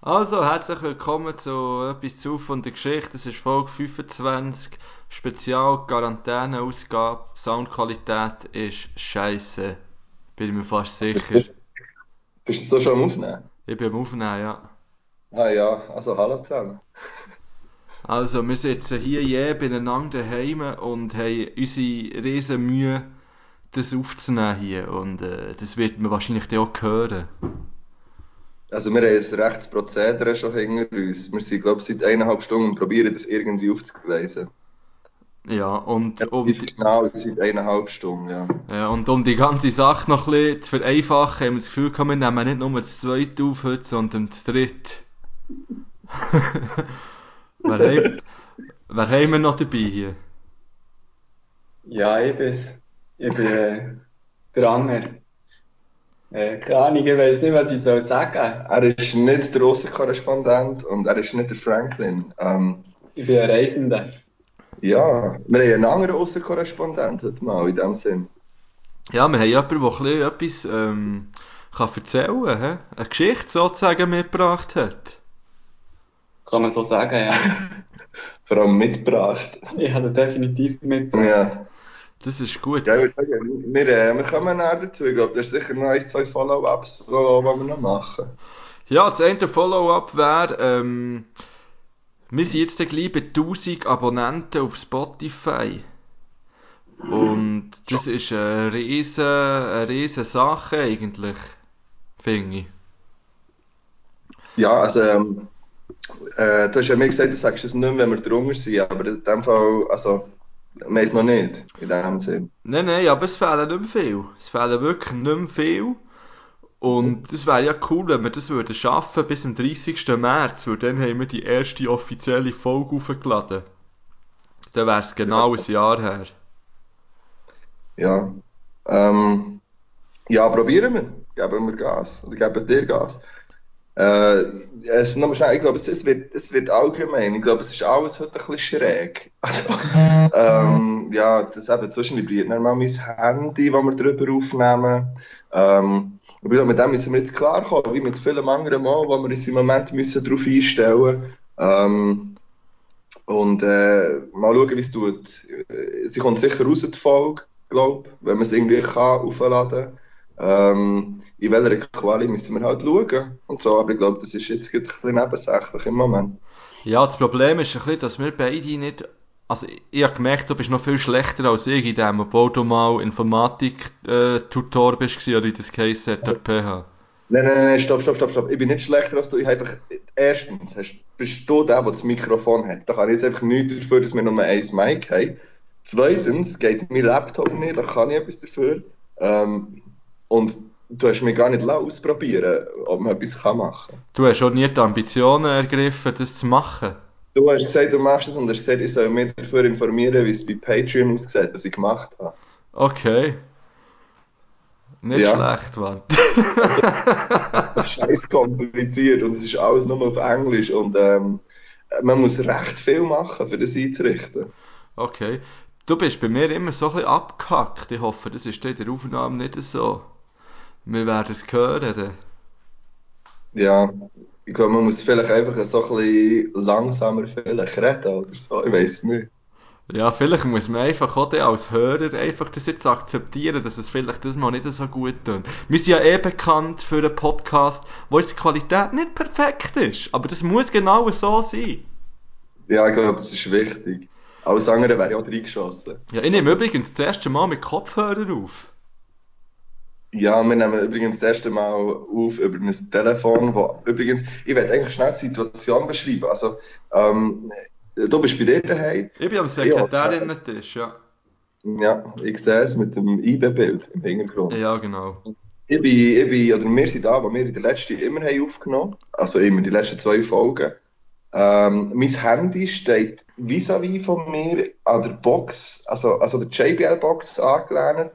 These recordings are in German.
Also, herzlich willkommen zu etwas zu von der Geschichte. Das ist Folge 25, Spezial Quarantäne-Ausgabe. Soundqualität ist scheiße. Bin ich mir fast sicher. Bist du so schon am Aufnehmen? Ich bin am Aufnehmen, ja. Ah ja, also hallo zusammen. Also, wir sitzen hier je beieinander daheim und haben unsere riesen Mühe, das aufzunehmen hier. Und äh, das wird man wahrscheinlich dann auch hören. Also wir haben ein rechtes Prozedere schon hinter uns. Wir sind, glaube ich, seit eineinhalb Stunden und probieren das irgendwie aufzugleisen. Ja, und um, Nicht genau, seit eineinhalb Stunden, ja. ja, und um die ganze Sache noch ein bisschen zu vereinfachen, haben wir das Gefühl, gehabt, wir nehmen nicht nur das zweite auf heute, sondern das dritte. wer, haben, wer haben wir noch dabei hier? Ja, ich bin's. Ich bin äh, der Anger. Äh, keine Ahnung, ich weiß nicht, was ich soll sagen. Er ist nicht der Korrespondent und er ist nicht der Franklin. Ähm, Ich bin ein Reisender. Ja, wir haben einen anderen Aussenkorrespondent heute mal, in dem Sinn. Ja, wir haben jemanden, der ein bisschen etwas ähm, kann erzählen kann, hä? eine Geschichte sozusagen mitgebracht hat. Kann man so sagen, ja. Vor allem mitgebracht. Ich habe definitiv mitgebracht. Ja. Das ist gut. Ja, ich würde sagen, wir, äh, wir kommen näher dazu. Ich glaube, da ist sicher noch ein, zwei Follow-ups, die wir noch machen. Ja, das eine Follow-up wäre, ähm, wir sind jetzt gleich bei 1000 Abonnenten auf Spotify. Und das ist eine riesen, eine riesen Sache eigentlich, finde ich. Ja, also, ähm, äh, du hast ja mir gesagt, du sagst es nicht mehr, wenn wir drunter sind, aber in dem Fall, also, wir haben es noch nicht, in dem Sinn. Nein, nein, aber es fehlen nicht mehr viel. Es fehlen wirklich nicht mehr viel. Und es wäre ja cool, wenn wir das würden schaffen bis zum 30. März, weil dann haben wir die erste offizielle Folge aufgeladen. Dann wäre es genau ein Jahr her. Ja. Ähm, ja, probieren wir. Geben wir Gas. Oder geben dir Gas. Äh, es, noch mal schnell, ich glaube, es, es, wird, es wird allgemein. Ich glaube, es ist alles heute ein bisschen schräg. Also, ähm, ja, das eben zwischen vibriert dann mal mein Handy, das wir drüber aufnehmen. Ähm, ich glaube, mit dem müssen wir jetzt klarkommen, wie mit vielen anderen Mal, wo wir uns im Moment müssen darauf einstellen müssen. Ähm, und äh, mal schauen, wie es tut. Sie kommt sicher raus, die Folge, glaube wenn man es irgendwie kann, aufladen ähm, In welcher Quali müssen wir halt schauen. Und so, aber ich glaube, das ist jetzt ein bisschen nebensächlich im Moment. Ja, das Problem ist ein bisschen, dass wir beide nicht. Also, ich, habe gemerkt, du bist noch viel schlechter als ich in dem, obwohl du mal Informatik-Tutor bist, oder wie das geheißen hat, der PH. Nein, nein, nein, stopp, stopp, stopp, stopp. Ich bin nicht schlechter als du. Ich habe einfach, erstens hast, bist du der, der das Mikrofon hat. Da kann ich jetzt einfach nichts dafür, dass wir nur ein Mic haben. Zweitens geht mein Laptop nicht, da kann ich etwas dafür. Ähm, und du hast mir gar nicht ausprobieren, ob man etwas kann machen kann. Du hast auch nie die Ambitionen ergriffen, das zu machen. Du hast gesagt, du machst es und hast gesagt, ich soll mich dafür informieren, wie es bei Patreon aussieht, was ich gemacht habe. Okay. Nicht Ja. schlecht, Mann. Scheiß kompliziert und es ist alles nur auf Englisch und ähm, man muss recht viel machen, für das einzurichten. Okay. Du bist bei mir immer so ein bisschen abgehackt. Ich hoffe, das ist in der Aufnahme nicht so. Wir werden es hören. Dann. Ja, ich glaube, man muss vielleicht einfach so ein bisschen langsamer vielleicht reden oder so, ich weiß nicht. Ja, vielleicht muss man einfach auch als Hörer einfach das jetzt akzeptieren, dass es vielleicht das mal nicht so gut tut. Wir sind ja eh bekannt für einen Podcast, wo die Qualität nicht perfekt ist. Aber das muss genau so sein. Ja, ich glaube, das ist wichtig. Alles andere wäre ja auch reingeschossen. Ja, ich nehme übrigens das erste Mal mit Kopfhörer auf. Ja, wir nehmen übrigens das erste Mal auf über ein Telefon, wo übrigens, ich werde eigentlich schnell die Situation beschreiben. Also, ähm, du bist bei dir daheim. Ich bin am Sekretärinnen-Tisch, ja. Ja, ich sehe es mit dem IB-Bild im Hintergrund. Ja, genau. Ich bin, ich bin, oder wir sind da, wo wir in der letzten immer haben aufgenommen also immer die letzten zwei Folgen. Ähm, mein Handy steht vis-à-vis von mir an der Box, also, also der JBL-Box angelehnt.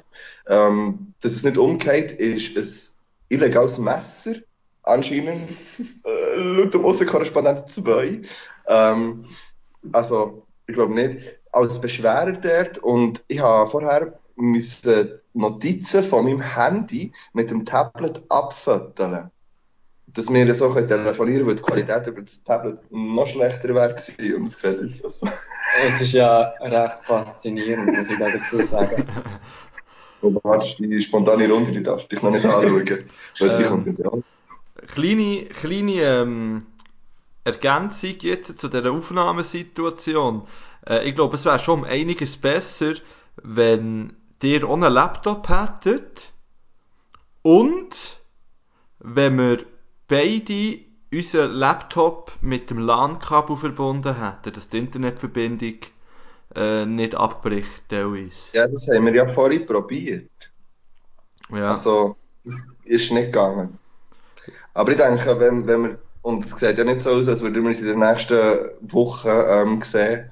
Ähm, dass es nicht umgeht, ist illegales Messer, anscheinend, äh, laut dem Aussenkorrespondent 2. Ähm, also, ich glaube nicht, als Beschwerer dort und ich habe vorher müssen Notizen von meinem Handy mit dem Tablet abfotografieren dass wir so telefonieren können, weil die Qualität über das Tablet noch schlechter wäre gewesen. Und es sieht jetzt so. Es ist ja recht faszinierend, muss ich da dazu sagen. Und warte, die spontane Runde, die darfst du dich noch nicht anschauen. Weil die Ähm. kommt nicht an. Kleine, kleine ähm, Ergänzung jetzt zu dieser Aufnahmesituation. Äh, ich glaube, es wäre schon um einiges besser, wenn ihr einen Laptop hättet und wenn wir beide unseren Laptop mit dem LAN-Kabel verbunden hätten, dass die Internetverbindung äh, nicht abbricht, teilweise. Ja, das haben wir ja vorhin probiert. Ja. Also, das ist nicht gegangen. Aber ich denke, wenn, wenn wir, und es sieht ja nicht so aus, als würden wir es in den nächsten Wochen ähm, sehen,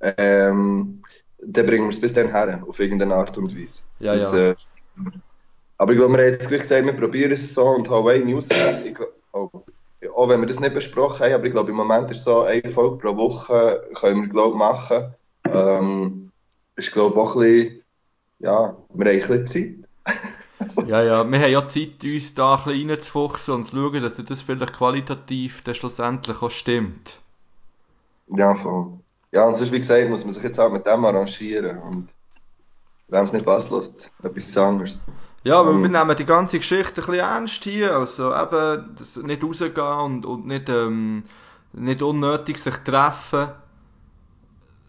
ähm, dann bringen wir es bis dann her, auf irgendeine Art und Weise. Ja, Das, ja. Äh, aber ich glaube, wir haben jetzt gleich gesagt, wir probieren es so und hauen News. Ich glaub, ja, auch wenn wir das nicht besprochen haben, aber ich glaube, im Moment ist so eine Folge pro Woche, können wir, glaube machen. Ähm, ist, glaube auch ein bisschen, ja, wir haben ein bisschen Zeit. Ja, ja, wir haben ja Zeit, uns da ein bisschen reinzufuchsen und zu schauen, dass das vielleicht qualitativ dann schlussendlich auch stimmt. Ja, voll. Ja, und sonst, wie gesagt, muss man sich jetzt auch mit dem arrangieren. Und wenn es nicht passt, lässt etwas anderes. Ja, weil Ähm. wir nehmen die ganze Geschichte ein bisschen ernst hier, also eben, das nicht rausgehen und, und nicht, ähm, nicht unnötig sich treffen.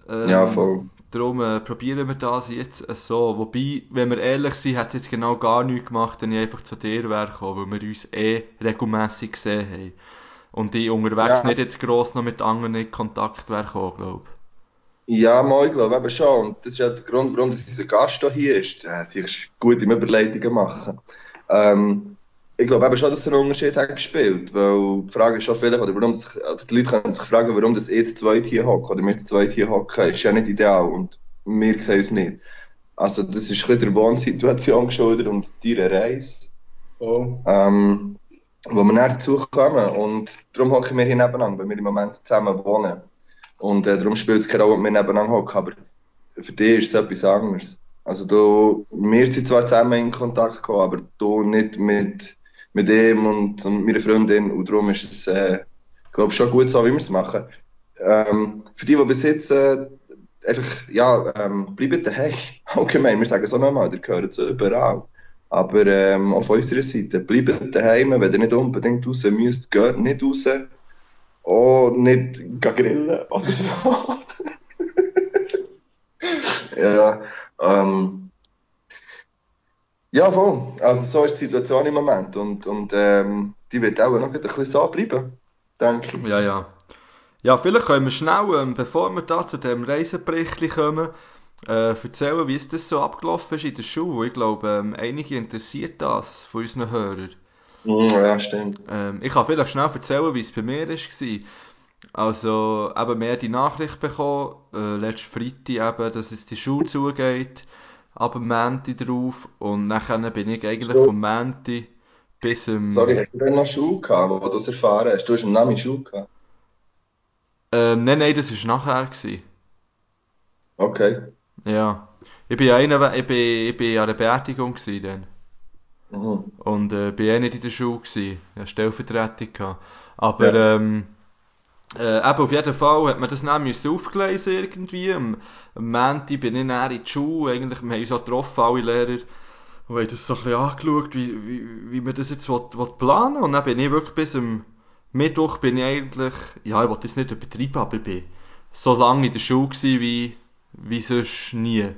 Ähm, Ja, voll. Darum äh, probieren wir das jetzt äh, so. Wobei, wenn wir ehrlich sind, hat es jetzt genau gar nichts gemacht, wenn ich einfach zu dir wäre gekommen, weil wir uns eh regelmässig gesehen haben. Und ich unterwegs Ja. nicht jetzt gross noch mit anderen in Kontakt wäre gekommen, glaube Ja, mal, ich glaube eben schon. Und das ist ja der Grund, warum unser Gast hier ist. Äh, sich gut im Überleitungen machen. Ähm, ich glaube eben schon, dass es einen Unterschied hat gespielt. Weil die Frage ist schon vielleicht, oder warum sich, oder die Leute können sich fragen, warum das zu zweit hier hocken oder wir zweit hier hocken. Ist ja nicht ideal und wir sehen es nicht. Also, das ist ein der Wohnsituation geschuldet und deiner Reise. Oh. ähm, wo wir näher dazu kommen. Und darum hocken wir hier nebeneinander, weil wir im Moment zusammen wohnen. Und äh, darum spielt es keine Rolle, ob wir nebeneinander hocken, aber für dich ist es etwas anderes. Also du, wir sind zwar zusammen in Kontakt gekommen, aber du nicht mit, mit ihm und, und meiner Freundin und darum ist es, äh, glaube schon gut so, wie wir es machen. Ähm, für die, die jetzt äh, einfach, ja, ähm, bleibt daheim. Allgemein, wir sagen es auch nochmal, ihr gehört zu überall. Aber ähm, auf unserer Seite, bleibt daheim, wenn ihr nicht unbedingt raus müsst, geht nicht raus. Auch nicht grillen oder so. ja, ähm, ja, voll. Also so ist die Situation im Moment und, und ähm, die wird auch noch ein bisschen so bleiben, denke ich. Ja, ja. Ja, vielleicht können wir schnell, ähm, bevor wir da zu dem Reisebericht kommen, äh, erzählen, wie es das so abgelaufen ist in der Schule. Ich glaube, ähm, einige interessiert das von unseren Hörern. Mm, ja, stimmt. Ähm, ich kann vielleicht schnell erzählen, wie es bei mir war. Also, eben, haben die Nachricht bekommen, äh, letzten Freitag eben, dass es die Schule zugeht, ab dem Montag drauf. Und nachher bin ich eigentlich So. vom Montag bis zum... Sorry, hast du denn noch Schule gehabt, wo du es erfahren hast? Du hast einen Namen Schule gehabt. Ähm, nein, nein, das war nachher. Gewesen. Okay. Ja. Ich bin ja einer, ich bin, ich bin an der Beerdigung gewesen dann. Mhm. Und äh, bin eh nicht in der Schule gewesen. Ich hatte Stellvertretung. Gehabt. Aber Ja. ähm, äh, eben auf jeden Fall hat man das dann müssen aufgelesen irgendwie. Am, am Montag bin ich dann in die Schule. Eigentlich, wir haben uns auch getroffen, alle Lehrer. Und haben das so ein bisschen angeschaut, wie, wie, wie man das jetzt will, will planen will. Und dann bin ich wirklich bis am Mittwoch bin ich eigentlich, ja, ich will das nicht übertreiben, aber ich bin so lange in der Schule gewesen, wie, wie sonst nie.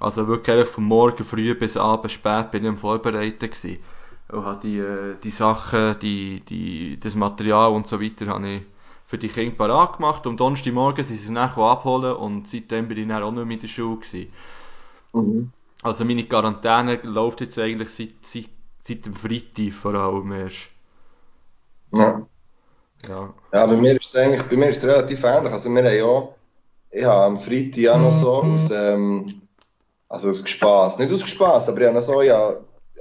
Also wirklich vom Morgen früh bis abends spät bin ich am Vorbereiten gewesen. Und habe die, äh, die Sachen, die, die, das Material und so weiter habe ich für die Kinder parat gemacht. Und Donnerstagmorgen sind sie es dann abholen und seitdem bin ich dann auch nicht mehr in der Schule gewesen. Mhm. Also meine Quarantäne läuft jetzt eigentlich seit, seit, seit dem Freitag vor allem erst. Ja. Ja. Ja, bei mir ist es eigentlich, bei mir ist es relativ ähnlich. Also wir haben ja, ich habe am Freitag ja noch so aus, ähm, also aus Spaß, nicht aus Spaß, aber ich habe so, ja,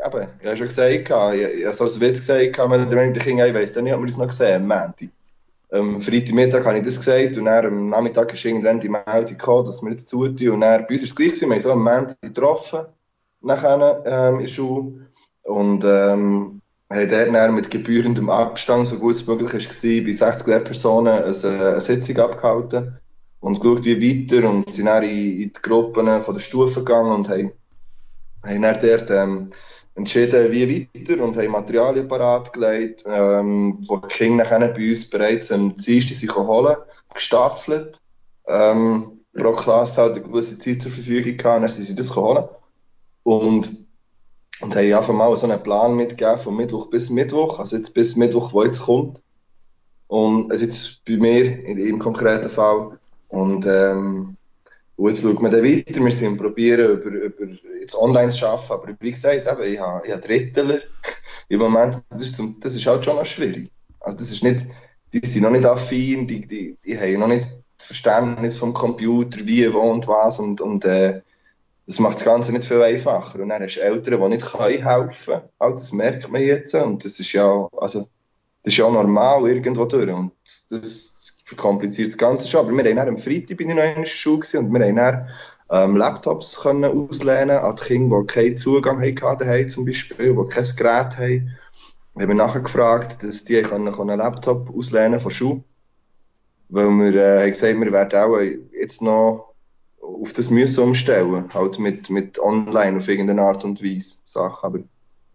eben, ich habe schon gesagt, ich, ich habe so als Witz gesagt, wenn der die Kinder, ich weiss dann nicht, ob wir das noch gesehen Montag. Am Freitagmittag habe ich das gesagt und dann am Nachmittag ist irgendwann die Meldung gekommen, dass wir jetzt zutun. Und dann, bei uns war es gleich, wir haben so am Montag getroffen, nachher ähm, in der Schule. Und ähm, haben dort dann mit gebührendem Abstand, so gut es möglich war, bei 60 Lehrpersonen eine, eine Sitzung abgehalten und geschaut, wie weiter. Und sind dann in, in die Gruppen von der Stufe gegangen und haben, haben dann dort ähm, entschieden, wie weiter und haben Materialien parat gelegt, ähm, wo die Kinder nachher bei uns bereits am Dienstag sich holen, gestaffelt. Ähm, pro Klasse halt eine gewisse Zeit zur Verfügung und dann sind sie das holen. Und, und haben einfach mal so einen Plan mitgegeben, von Mittwoch bis Mittwoch, also jetzt bis Mittwoch, wo jetzt kommt. Und es ist bei mir, in im konkreten Fall. Und, ähm, jetzt schaut man dann weiter, wir sind probieren, über, über jetzt online zu arbeiten, aber wie gesagt, eben, ich habe, ich habe Drittler. Im Moment, das ist, zum, das ist halt schon noch schwierig. Also das ist nicht, die sind noch nicht affin, die, die, die haben noch nicht das Verständnis vom Computer, wie, wo und was und, und äh, das macht das Ganze nicht viel einfacher. Und dann hast du Eltern, die nicht helfen können. Halt, das merkt man jetzt. Und das ist ja, also, das ist ja normal irgendwo durch. Und das verkompliziert das Ganze schon. Aber wir haben dann am Freitag bin ich noch in der Schule und wir haben dann ähm, Laptops können auslehnen an die Kinder, die keinen Zugang hatten daheim zum Beispiel, die kein Gerät haben. Wir haben nachher gefragt, dass die können, können einen Laptop auslehnen von Schule. Weil wir äh, haben gesagt, wir werden auch jetzt noch auf das müssen umstellen, halt mit, mit online auf irgendeine Art und Weise Sachen. Aber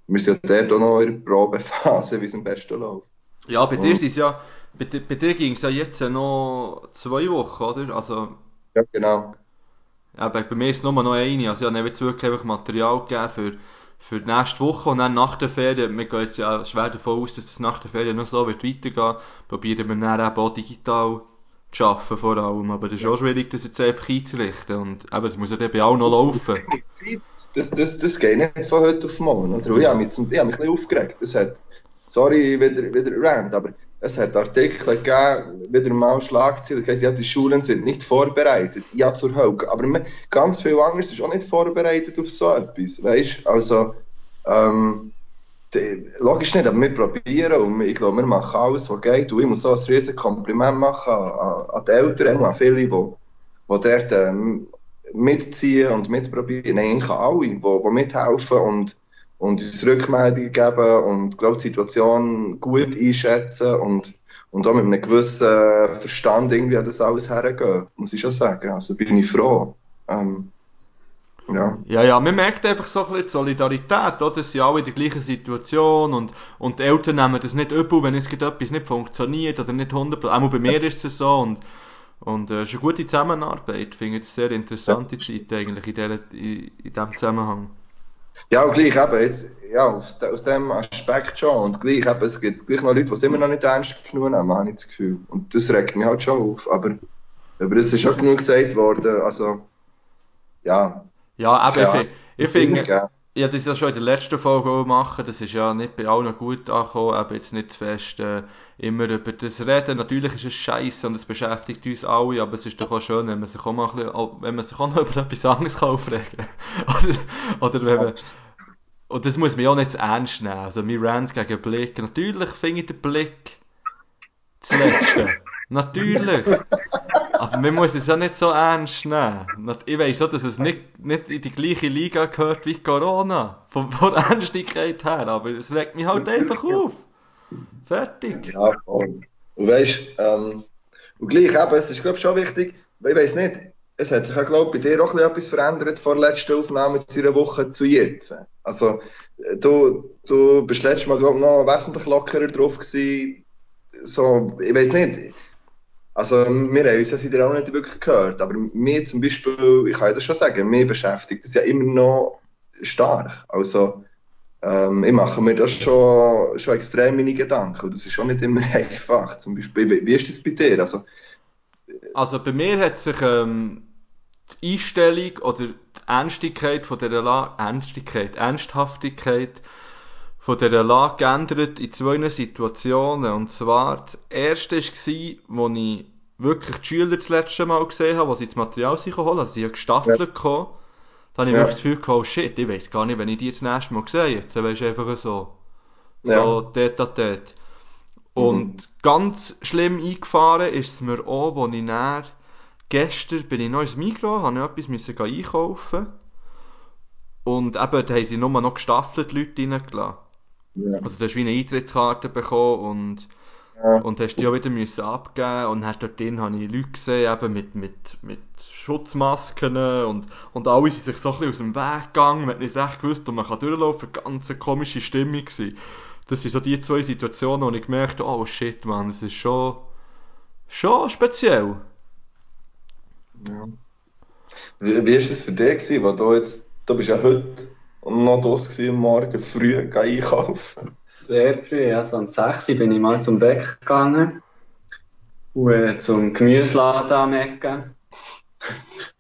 wir sind ja dort auch noch in der Probephase, wie es am besten läuft. Ja, bei dir ist ja, bei, bei dir ging es ja jetzt noch zwei Wochen, oder? Also, Ja, genau. ja, bei, bei mir ist es nur noch eine. Also, ich habe jetzt wirklich einfach Material gegeben für, für die nächste Woche und dann nach der Ferien. Wir gehen jetzt ja schwer davon aus, dass es nach der Ferien noch so wird weitergehen. Probieren wir dann eben auch digital zu arbeiten vor allem. Aber das ist auch schwierig, das jetzt einfach einzurichten. Und eben, es muss ja dann bei auch noch laufen. Das, das, das geht nicht von heute auf morgen. Oder? Ich habe mich, ich habe mich ein bisschen aufgeregt. Es hat, sorry, wieder, wieder Rand, aber es hat Artikel gegeben, wieder mal Schlagzeilen, ja, die Schulen sind nicht vorbereitet. Ja, zur Hölle. Aber man, ganz viel anderes ist auch nicht vorbereitet auf so etwas. Weißt Also, ähm, die, logisch nicht, aber wir probieren und ich glaube, wir machen alles, was geht. Und ich muss auch ein riesiges Kompliment machen an, an, die Eltern an viele, die, die dort ähm, mitziehen und mitprobieren. Nein, eigentlich alle, die, die mithelfen und, und uns Rückmeldungen geben und glaube die Situation gut einschätzen und, und auch mit einem gewissen Verstand irgendwie an das alles hergehen, muss ich schon sagen. Also bin ich froh. Ähm, ja. Ja, ja, man merkt einfach so ein bisschen die Solidarität, oder? Es sind alle in der gleichen Situation und, und die Eltern nehmen das nicht übel, wenn es etwas nicht funktioniert oder nicht 100%. Auch bei mir ist es so und, und äh, es ist eine gute Zusammenarbeit. Ich finde es eine sehr interessante Zeit eigentlich in, dieser, in, in diesem Zusammenhang. Ja, und gleich eben, jetzt, ja, aus, aus dem Aspekt schon. Und gleich eben, es gibt gleich noch Leute, die es immer noch nicht ernst genug nehmen, habe ich das Gefühl. Und das regt mich halt schon auf. Aber, aber es ist schon genug gesagt worden, also, ja. Ja, aber Ja, ich, ich finde, ja. ich habe das ja schon in der letzten Folge auch machen, das ist ja nicht bei allen gut angekommen, aber jetzt nicht zu fest äh, immer über das reden. Natürlich ist es scheiße und es beschäftigt uns alle, aber es ist doch auch schön, wenn man sich auch mal ein bisschen, wenn man sich auch noch über etwas anderes kann aufregen oder, oder wenn man, und das muss man ja auch nicht zu ernst nehmen. Also mein Rant gegen Blick, natürlich finde ich den Blick das Letzte. Natürlich. Aber man muss es ja nicht so ernst nehmen. Ich weiss auch, dass es nicht, nicht in die gleiche Liga gehört wie Corona. Von, von Ernstigkeit her. Aber es regt mich halt einfach auf. Fertig. Ja, voll. Und weißt, ähm, und gleich eben, es ist, glaube schon wichtig, ich weiss nicht, es hat sich ja, glaube bei dir auch etwas verändert vor der letzten Aufnahme zu einer Woche zu jetzt. Also, äh, du, du bist letztes Mal, glaube noch wesentlich lockerer drauf gewesen. So, ich weiss nicht. Also, wir haben uns das wieder auch nicht wirklich gehört, aber mir zum Beispiel, ich kann ja das schon sagen, mir beschäftigt das ja immer noch stark. Also, ähm, ich mache mir das schon, schon extrem meine Gedanken. Und das ist schon nicht immer einfach. Zum Beispiel, wie, wie ist das bei dir? Also, Also bei mir hat sich ähm, die Einstellung oder die Ernstigkeit von dieser Lage, Ernstigkeit, Ernsthaftigkeit von dieser Lage geändert in zwei Situationen. Und zwar, das erste war, als ich wirklich die Schüler das letzte Mal gesehen habe, als sie das Material holen, also sie haben gestaffelt gekommen. Da habe ich Ja. wirklich das Gefühl gehabt, oh shit, ich weiß gar nicht, wenn ich die jetzt das nächste Mal sehe. Jetzt weisst du einfach so. So, Ja. dort an dort. Und ganz schlimm eingefahren ist es mir auch, als ich dann, gestern bin ich noch ins Migros, habe ich etwas müssen einkaufen. Und eben, da haben sie nur noch gestaffelt Leute reingelassen. Ja. Also du hast wie eine Eintrittskarte bekommen und, Ja. und hast die auch wieder müssen abgeben und dann dort drin habe ich Leute gesehen, eben mit, mit, mit Schutzmasken und, und alle sind sich so ein bisschen aus dem Weg gegangen, man hat nicht recht gewusst, wo man kann durchlaufen kann, ganz eine komische Stimmung gewesen. Das sind so die zwei Situationen, wo ich gemerkt habe, oh shit, man, das ist schon, schon speziell. Ja. Wie, wie ist es für dich gewesen, wo du jetzt, du bist ja heute noch draussen gewesen, am Morgen früh einkaufen? Sehr früh, also um 6 Uhr bin ich mal zum Bäck gegangen und äh, zum Gemüseladen am Ecken.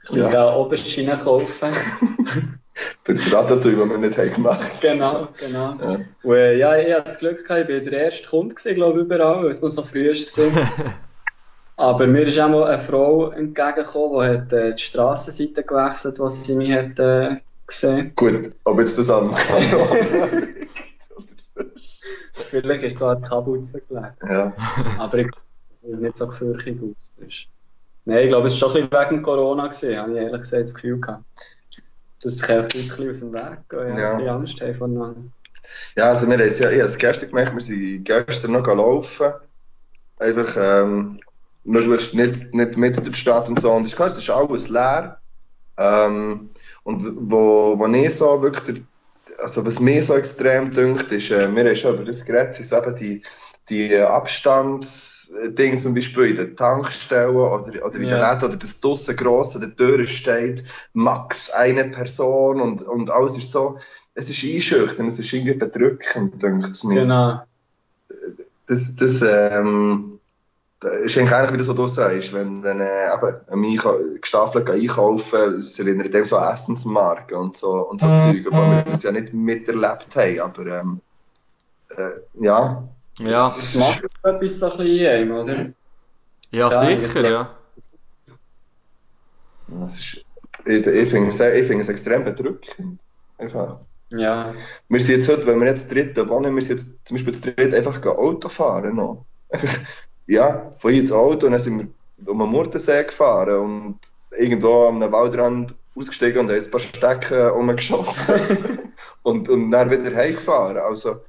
Ich Ja. ja. Oberschienen kaufen. Für das Ratatouille, das wir nicht haben gemacht genau, genau. Ja. Und äh, ja, ich hatte das Glück, gehabt, ich war der erste Kunde, glaube ich, überall, weil es noch so früh war. Aber mir ist auch mal eine Frau entgegengekommen, die hat, äh, die Strassenseite gewechselt, was sie mich hat, äh, gesehen Gut, ob jetzt das am Kanal. Vielleicht ist es so an die Kapuze gelegen. Ja. Aber ich nicht so gefürchtig aus. Nein, ich glaube, es war schon ein bisschen wegen Corona, gewesen, habe ich ehrlich gesagt das Gefühl gehabt. Dass sich Leute ein bisschen aus dem Weg gehen, ja. Ja. Angst haben voneinander. Ja, also wir haben es ja, ich habe es gestern gemacht, wir sind gestern noch laufen. Einfach, ähm, möglichst nicht, nicht mit durch die Stadt und so. Und es ist klar, es ist alles leer. Ähm, und wo, wo ich so wirklich, der, also was mir so extrem dünkt, ist, äh, wir haben schon über das geredet, sind eben die, die Abstandsdinge zum Beispiel in den Tankstellen oder, oder in den Ja. Läden oder das draussen gross an der Tür steht, max eine Person und, und alles ist so, es ist einschüchternd, es ist irgendwie bedrückend, denkt es mir. Genau. Das, das, ähm, das ist eigentlich ähnlich wie das, was du sagst, wenn, wenn äh, eben, ein Einka- gestaffelt einkaufen, es erinnert dem so an Essensmarken und so, und so Zeug, obwohl wir das ja nicht miterlebt haben, aber ähm, äh, ja, ja, Das macht etwas so ein bisschen in einem, oder? ja, Ja, sicher, das- ja. es ist, ich, ich finde es, ich finde es extrem bedrückend. Einfach. Ja. Wir sind jetzt heute, wenn wir jetzt dritte wohnen, wir sind jetzt zum Beispiel zu dritt einfach Auto fahren noch. ja, von hier ins Auto und dann sind wir um den Murtensee gefahren und irgendwo am Waldrand ausgestiegen und haben ein paar Stecken rumgeschossen und, und dann wieder heimgefahren. Also,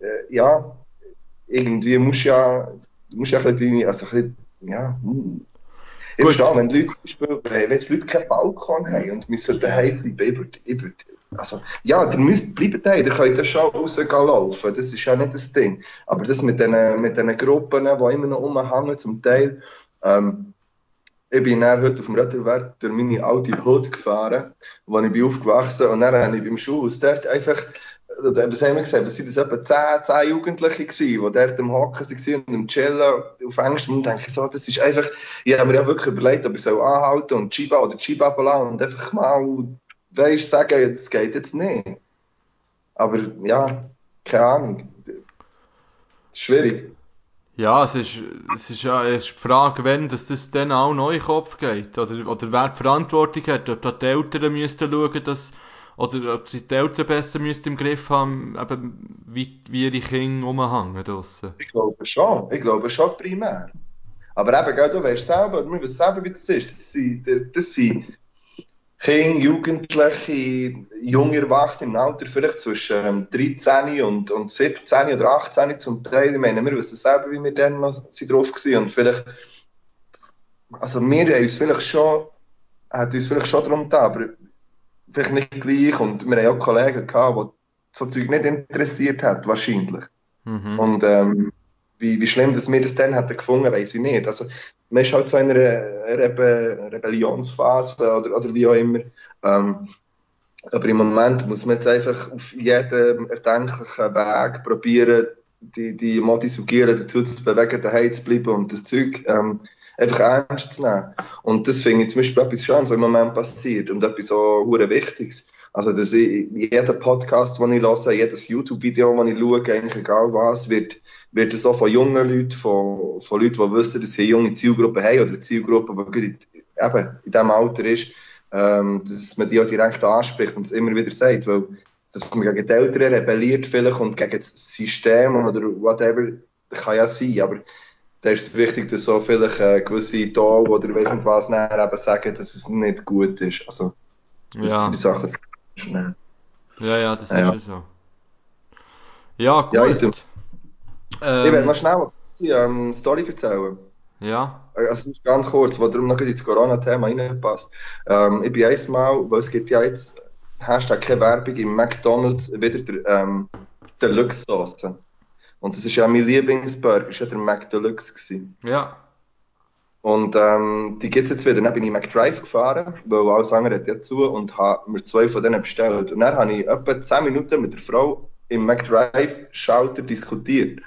äh, ja, irgendwie musst du ja, du musst ja ein bisschen, also ein bisschen, ja, hm. Ich verstehe, wenn die Leute zum Beispiel, wenn jetzt Leute keinen Balkon haben und müssen daheim bleiben, würde, also, ja, ihr müsst bleiben daheim, ihr könnt ja schon rausgehen laufen, das ist ja nicht das Ding. Aber das mit diesen, mit diesen Gruppen, die immer noch rumhängen, zum Teil, ähm, ich bin dann heute auf dem Retourweg durch meine alte Hut gefahren, wo ich bin aufgewachsen und dann habe ich beim Schulhaus dort einfach, oder was haben wir gesagt, sind das etwa 10, 10 Jugendliche gewesen, die dort am Hocken waren und am Chillen auf Englisch und denke so, das ist einfach, ich habe mir ja wirklich überlegt, ob ich soll anhalten und Chiba oder Chiba ablassen und einfach mal, weisst, sagen, das geht jetzt nicht. Aber ja, keine Ahnung. Das ist schwierig. Ja, es ist, es ist ja es ist die Frage, wenn dass das dann auch neu in den Kopf geht. Oder, oder wer die Verantwortung hat, ob da die Eltern müssten schauen, dass, oder ob sie die Eltern besser müssten im Griff haben, eben, wie, wie ihre Kinder rumhängen draussen. Ich glaube schon. Ich glaube schon primär. Aber eben, du weißt selber, wir wissen selber, wie das ist. Das sind, das, sind Kinder, Jugendliche, junge Erwachsene im Alter vielleicht zwischen ähm, 13 und, und 17 oder 18 zum Teil. Ich meine, wir wissen selber, wie wir dann noch drauf waren. Und vielleicht, also wir haben uns vielleicht schon, hat uns vielleicht schon darum getan, aber vielleicht nicht gleich. Und wir haben auch Kollegen gehabt, die so Zeug nicht interessiert hat, wahrscheinlich. Mhm. Und ähm, wie, wie schlimm, dass wir das dann hätten gefunden, weiß ich nicht. Also, man ist halt so in einer Rebe Rebellionsphase oder, oder wie auch immer. Ähm, aber im Moment muss man jetzt einfach auf jedem erdenklichen Weg probieren, die, die Modi sugieren, dazu zu bewegen, daheim zu bleiben und das Zeug ähm, einfach ernst zu nehmen. Und das finde ich zum Beispiel etwas Schönes, was im Moment passiert und etwas so Wichtiges. Also, dass ich, jeder Podcast, den ich höre, jedes YouTube-Video, das ich schaue, eigentlich egal was, wird, wird so von jungen Leuten, von, von Leuten, die wissen, dass sie junge Zielgruppe haben oder eine Zielgruppe, die in, eben in diesem Alter ist, ähm, dass man die auch direkt anspricht und es immer wieder sagt, weil dass man gegen die Eltern rebelliert vielleicht und gegen das System oder whatever, kann ja sein, aber da ist es wichtig, dass so vielleicht äh, gewisse Tal oder weiss nicht was nachher eben sagen, dass es nicht gut ist. Also, dass Ja, die Sachen schnell. ja, ja, das Ja. ist ja so. Ja, Ja, ich gut. tu- Ich werde Ähm, noch schnell eine ähm, Story erzählen. ja, Also es ist ganz kurz, wo darum noch gut ins Corona-Thema reinpasst. Ähm, ich bin einmal, weil es gibt ja jetzt, Hashtag keine Werbung, im McDonalds wieder der, ähm, Deluxe-Sauce. Und das ist ja mein Lieblingsburger, das war ja der McDeluxe. Gewesen. ja, Und ähm, die gibt es jetzt wieder. Dann bin ich McDrive gefahren, weil alles andere hat ja zu und habe mir zwei von denen bestellt. Und dann habe ich etwa 10 Minuten mit der Frau im McDrive-Schalter diskutiert.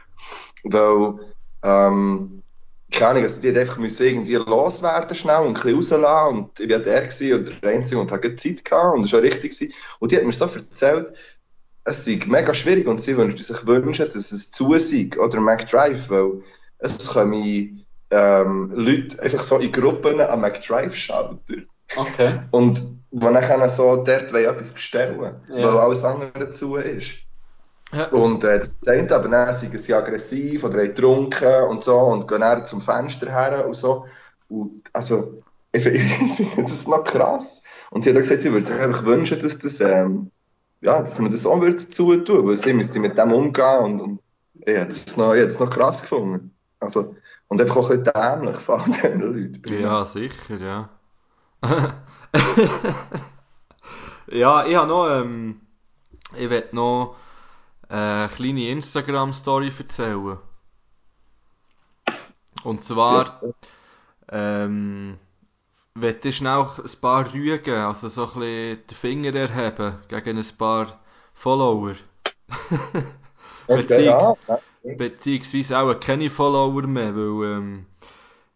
Weil, ähm, keine Ahnung, also die hat einfach müssen irgendwie loswerden schnell und ein bisschen rauslassen. Und ich war der gewesen und der Einzige und hatte Zeit gehabt und das war richtig. Gewesen. Und die hat mir so erzählt, es sei mega schwierig und sie würde sich wünschen, dass es zu sei, oder McDrive, weil es kommen ähm, Leute einfach so in Gruppen am McDrive-Schalter Okay. und die dann so dort etwas bestellen Ja. weil alles andere zu ist. ja, Und äh, das zeigt aber dann, sind sie aggressiv oder haben getrunken und so und gehen dann zum Fenster her und so. Und, also, ich finde das noch krass. Und sie hat auch gesagt, sie würde sich einfach wünschen, dass, das, ähm, ja, dass man das auch würde zutun, weil sie müssen mit dem umgehen und, und ich hätte es noch, ich noch krass gefunden. Also, und einfach auch ein bisschen dämlich von diesen Leuten. ja, sicher, ja. Ja, ich habe noch, ähm, ich werde noch eine kleine Instagram-Story erzählen. Und zwar, ähm, möchte ich schnell ein paar Rügen, also so ein bisschen den Finger erheben gegen ein paar Follower. Okay, ja. Beziehungsweise auch keine Follower mehr, weil ähm,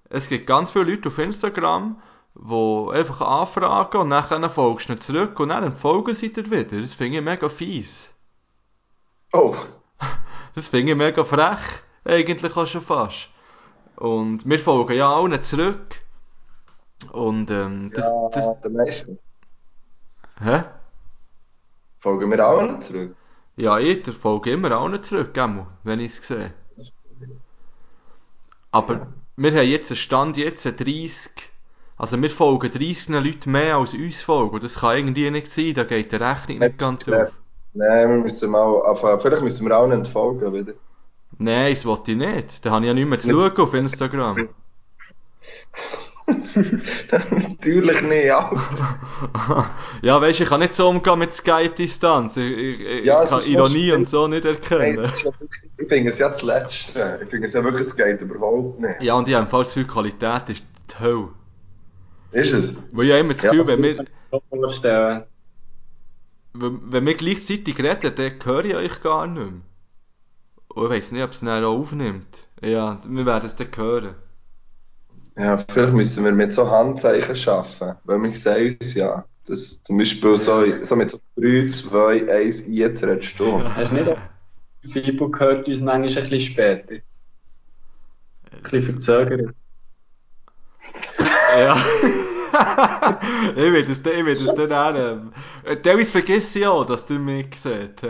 es gibt ganz viele Leute auf Instagram, die einfach anfragen und dann folgst du ihnen zurück und dann folgen sie dir wieder. Das finde ich mega fies. Oh, Das finde ich mega frech, eigentlich auch schon fast. Und wir folgen ja allen zurück. Und ähm, das, ja, das, der meisten. hä? Folgen wir auch noch zurück? Ja, ich der folge immer allen zurück, gell, wenn ich es sehe. Aber wir haben jetzt einen Stand, jetzt 30, also wir folgen 30 Leuten mehr als uns folgen. Und das kann irgendwie nicht sein, da geht die Rechnung nicht ganz Ja. auf. Nein, wir müssen mal anfangen. Vielleicht müssen wir auch nicht folgen wieder. Nein, das wollte ich nicht. Da habe ich ja nicht mehr zu schauen auf Instagram. Natürlich nicht, Alter. ja, weißt du, ich kann nicht so umgehen mit Skype-Distanz. Ich, ich, Ja, kann Ironie und so nicht Nein, erkennen. ja wirklich, ich finde es ja das Letzte. Ich finde es ja wirklich, es geht überhaupt nicht. Ja, und ich habe falls viel Qualität ist die Hölle. Ist es? Weil ich habe immer das Ja, Gefühl, also wenn wir, vorstellen. wenn, wir gleichzeitig reden, dann höre ich euch gar nicht mehr. Und ich weiss nicht, ob es dann auch aufnimmt. Ja, wir werden es dann hören. Ja, vielleicht müssen wir mit so Handzeichen arbeiten. Weil wir sehen uns ja. Das zum Beispiel so, so mit so 3, 2, 1, jetzt redest du. Hast du nicht auch Fibo gehört uns manchmal ein bisschen später? Ein bisschen verzögert. Ja. ich will das, ich will das dann auch. Äh, teilweise vergesse ich auch, dass ihr mich seht.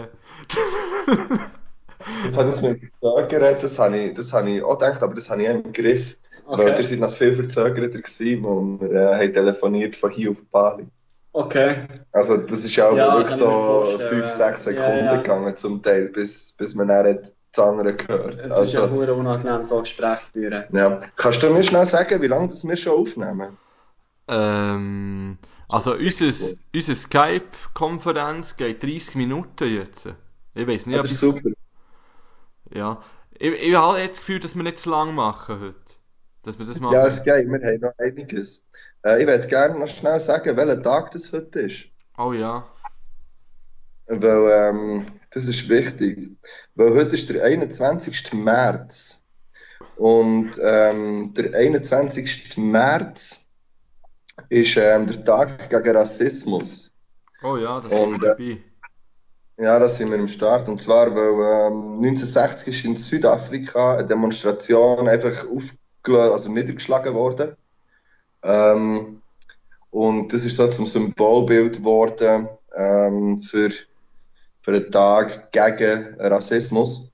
Ich habe das mit Verzögert, das habe ich, das habe ich auch gedacht, aber das habe ich auch im Griff. Weil ihr Okay. seid noch viel verzögerter gewesen, wo wir äh, haben telefoniert von hier auf Bali. Okay. Also das ist ja auch Ja, wirklich so vorstellen. 5, 6 Ja, Sekunden ja. gegangen zum Teil, bis, bis man dann hat das andere gehört. Es ist ja Also, hure unangenehm, so ein Gespräch zu führen. ja. Kannst du mir schnell sagen, wie lange das wir schon aufnehmen? Ähm, also unser, unser Skype-Konferenz geht 30 Minuten jetzt. Ich weiß nicht, Ja, ob das ist ich, super. ja. Ich, ich habe jetzt das Gefühl, dass wir nicht zu lang machen heute. Dass wir das machen. Ja, es geht, wir haben noch einiges. Äh, ich würde gerne noch schnell sagen, welcher Tag das heute ist. Oh ja. Weil ähm, das ist wichtig. Weil heute ist der 21. März. Und ähm, der 21. März ist ähm, der Tag gegen Rassismus. Oh ja, das Und, äh, dabei. Ja, da sind wir im Start. Und zwar, weil ähm, 1960 ist in Südafrika eine Demonstration einfach aufgelöst, also niedergeschlagen worden. Ähm, Und das ist so zum Symbolbild geworden ähm, für, für einen Tag gegen Rassismus.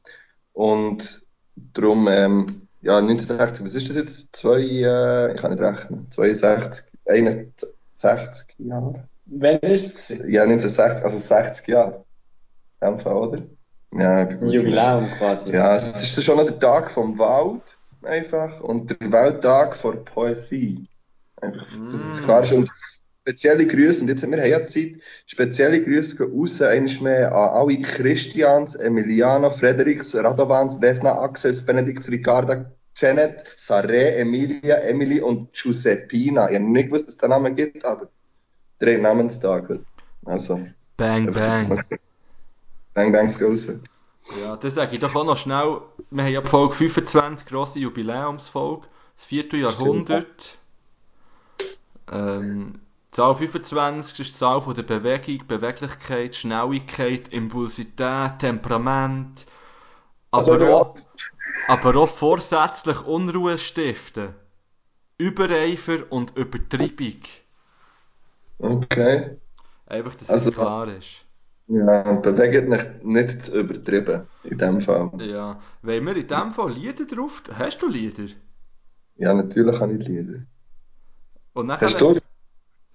Und darum, ähm, ja, 1960, was ist das jetzt? Zwei, äh, ich kann nicht rechnen, 62, 61 Jahre? Wann ist es? Ja, 1960, also 60 Jahre. In dem Fall, oder? Ja, ich bin gut. Jubiläum quasi. Ja, es ist schon noch der Tag vom Wald, einfach, und der Welttag vor Poesie. Einfach, dass es klar ist. Und spezielle Grüße, und jetzt haben wir ja Zeit, spezielle Grüße gehen raus, einmal mehr an alle Christians, Emiliano, Frederiks, Radovans, Vesna, Axels, Benedix, Ricarda, Janet, Sarre, Emilia, Emily und Giuseppina. Ich habe nicht gewusst, dass es den Namen gibt, aber drei Namenstag heute. Also, Bang, es bang. Bang, bangs gehen raus. Ja, das sage ich doch auch noch schnell. Wir haben ja die Folge 25, grosse Jubiläumsfolge, das vierte Jahrhundert. Ähm, die Zahl 25 ist die Zahl von der Bewegung, Beweglichkeit, Schnelligkeit, Impulsität, Temperament. Also, Aber, du auch, aber auch vorsätzlich Unruhe stiften. Übereifer und Übertreibung. Okay. Einfach, dass Also- es klar ist. Ja, bewegt mich nicht zu übertrieben, in dem Fall. Ja. Wollen wir in dem Fall Lieder drauf? Hast du Lieder? Ja, natürlich habe ich Lieder. Und dann Hast du?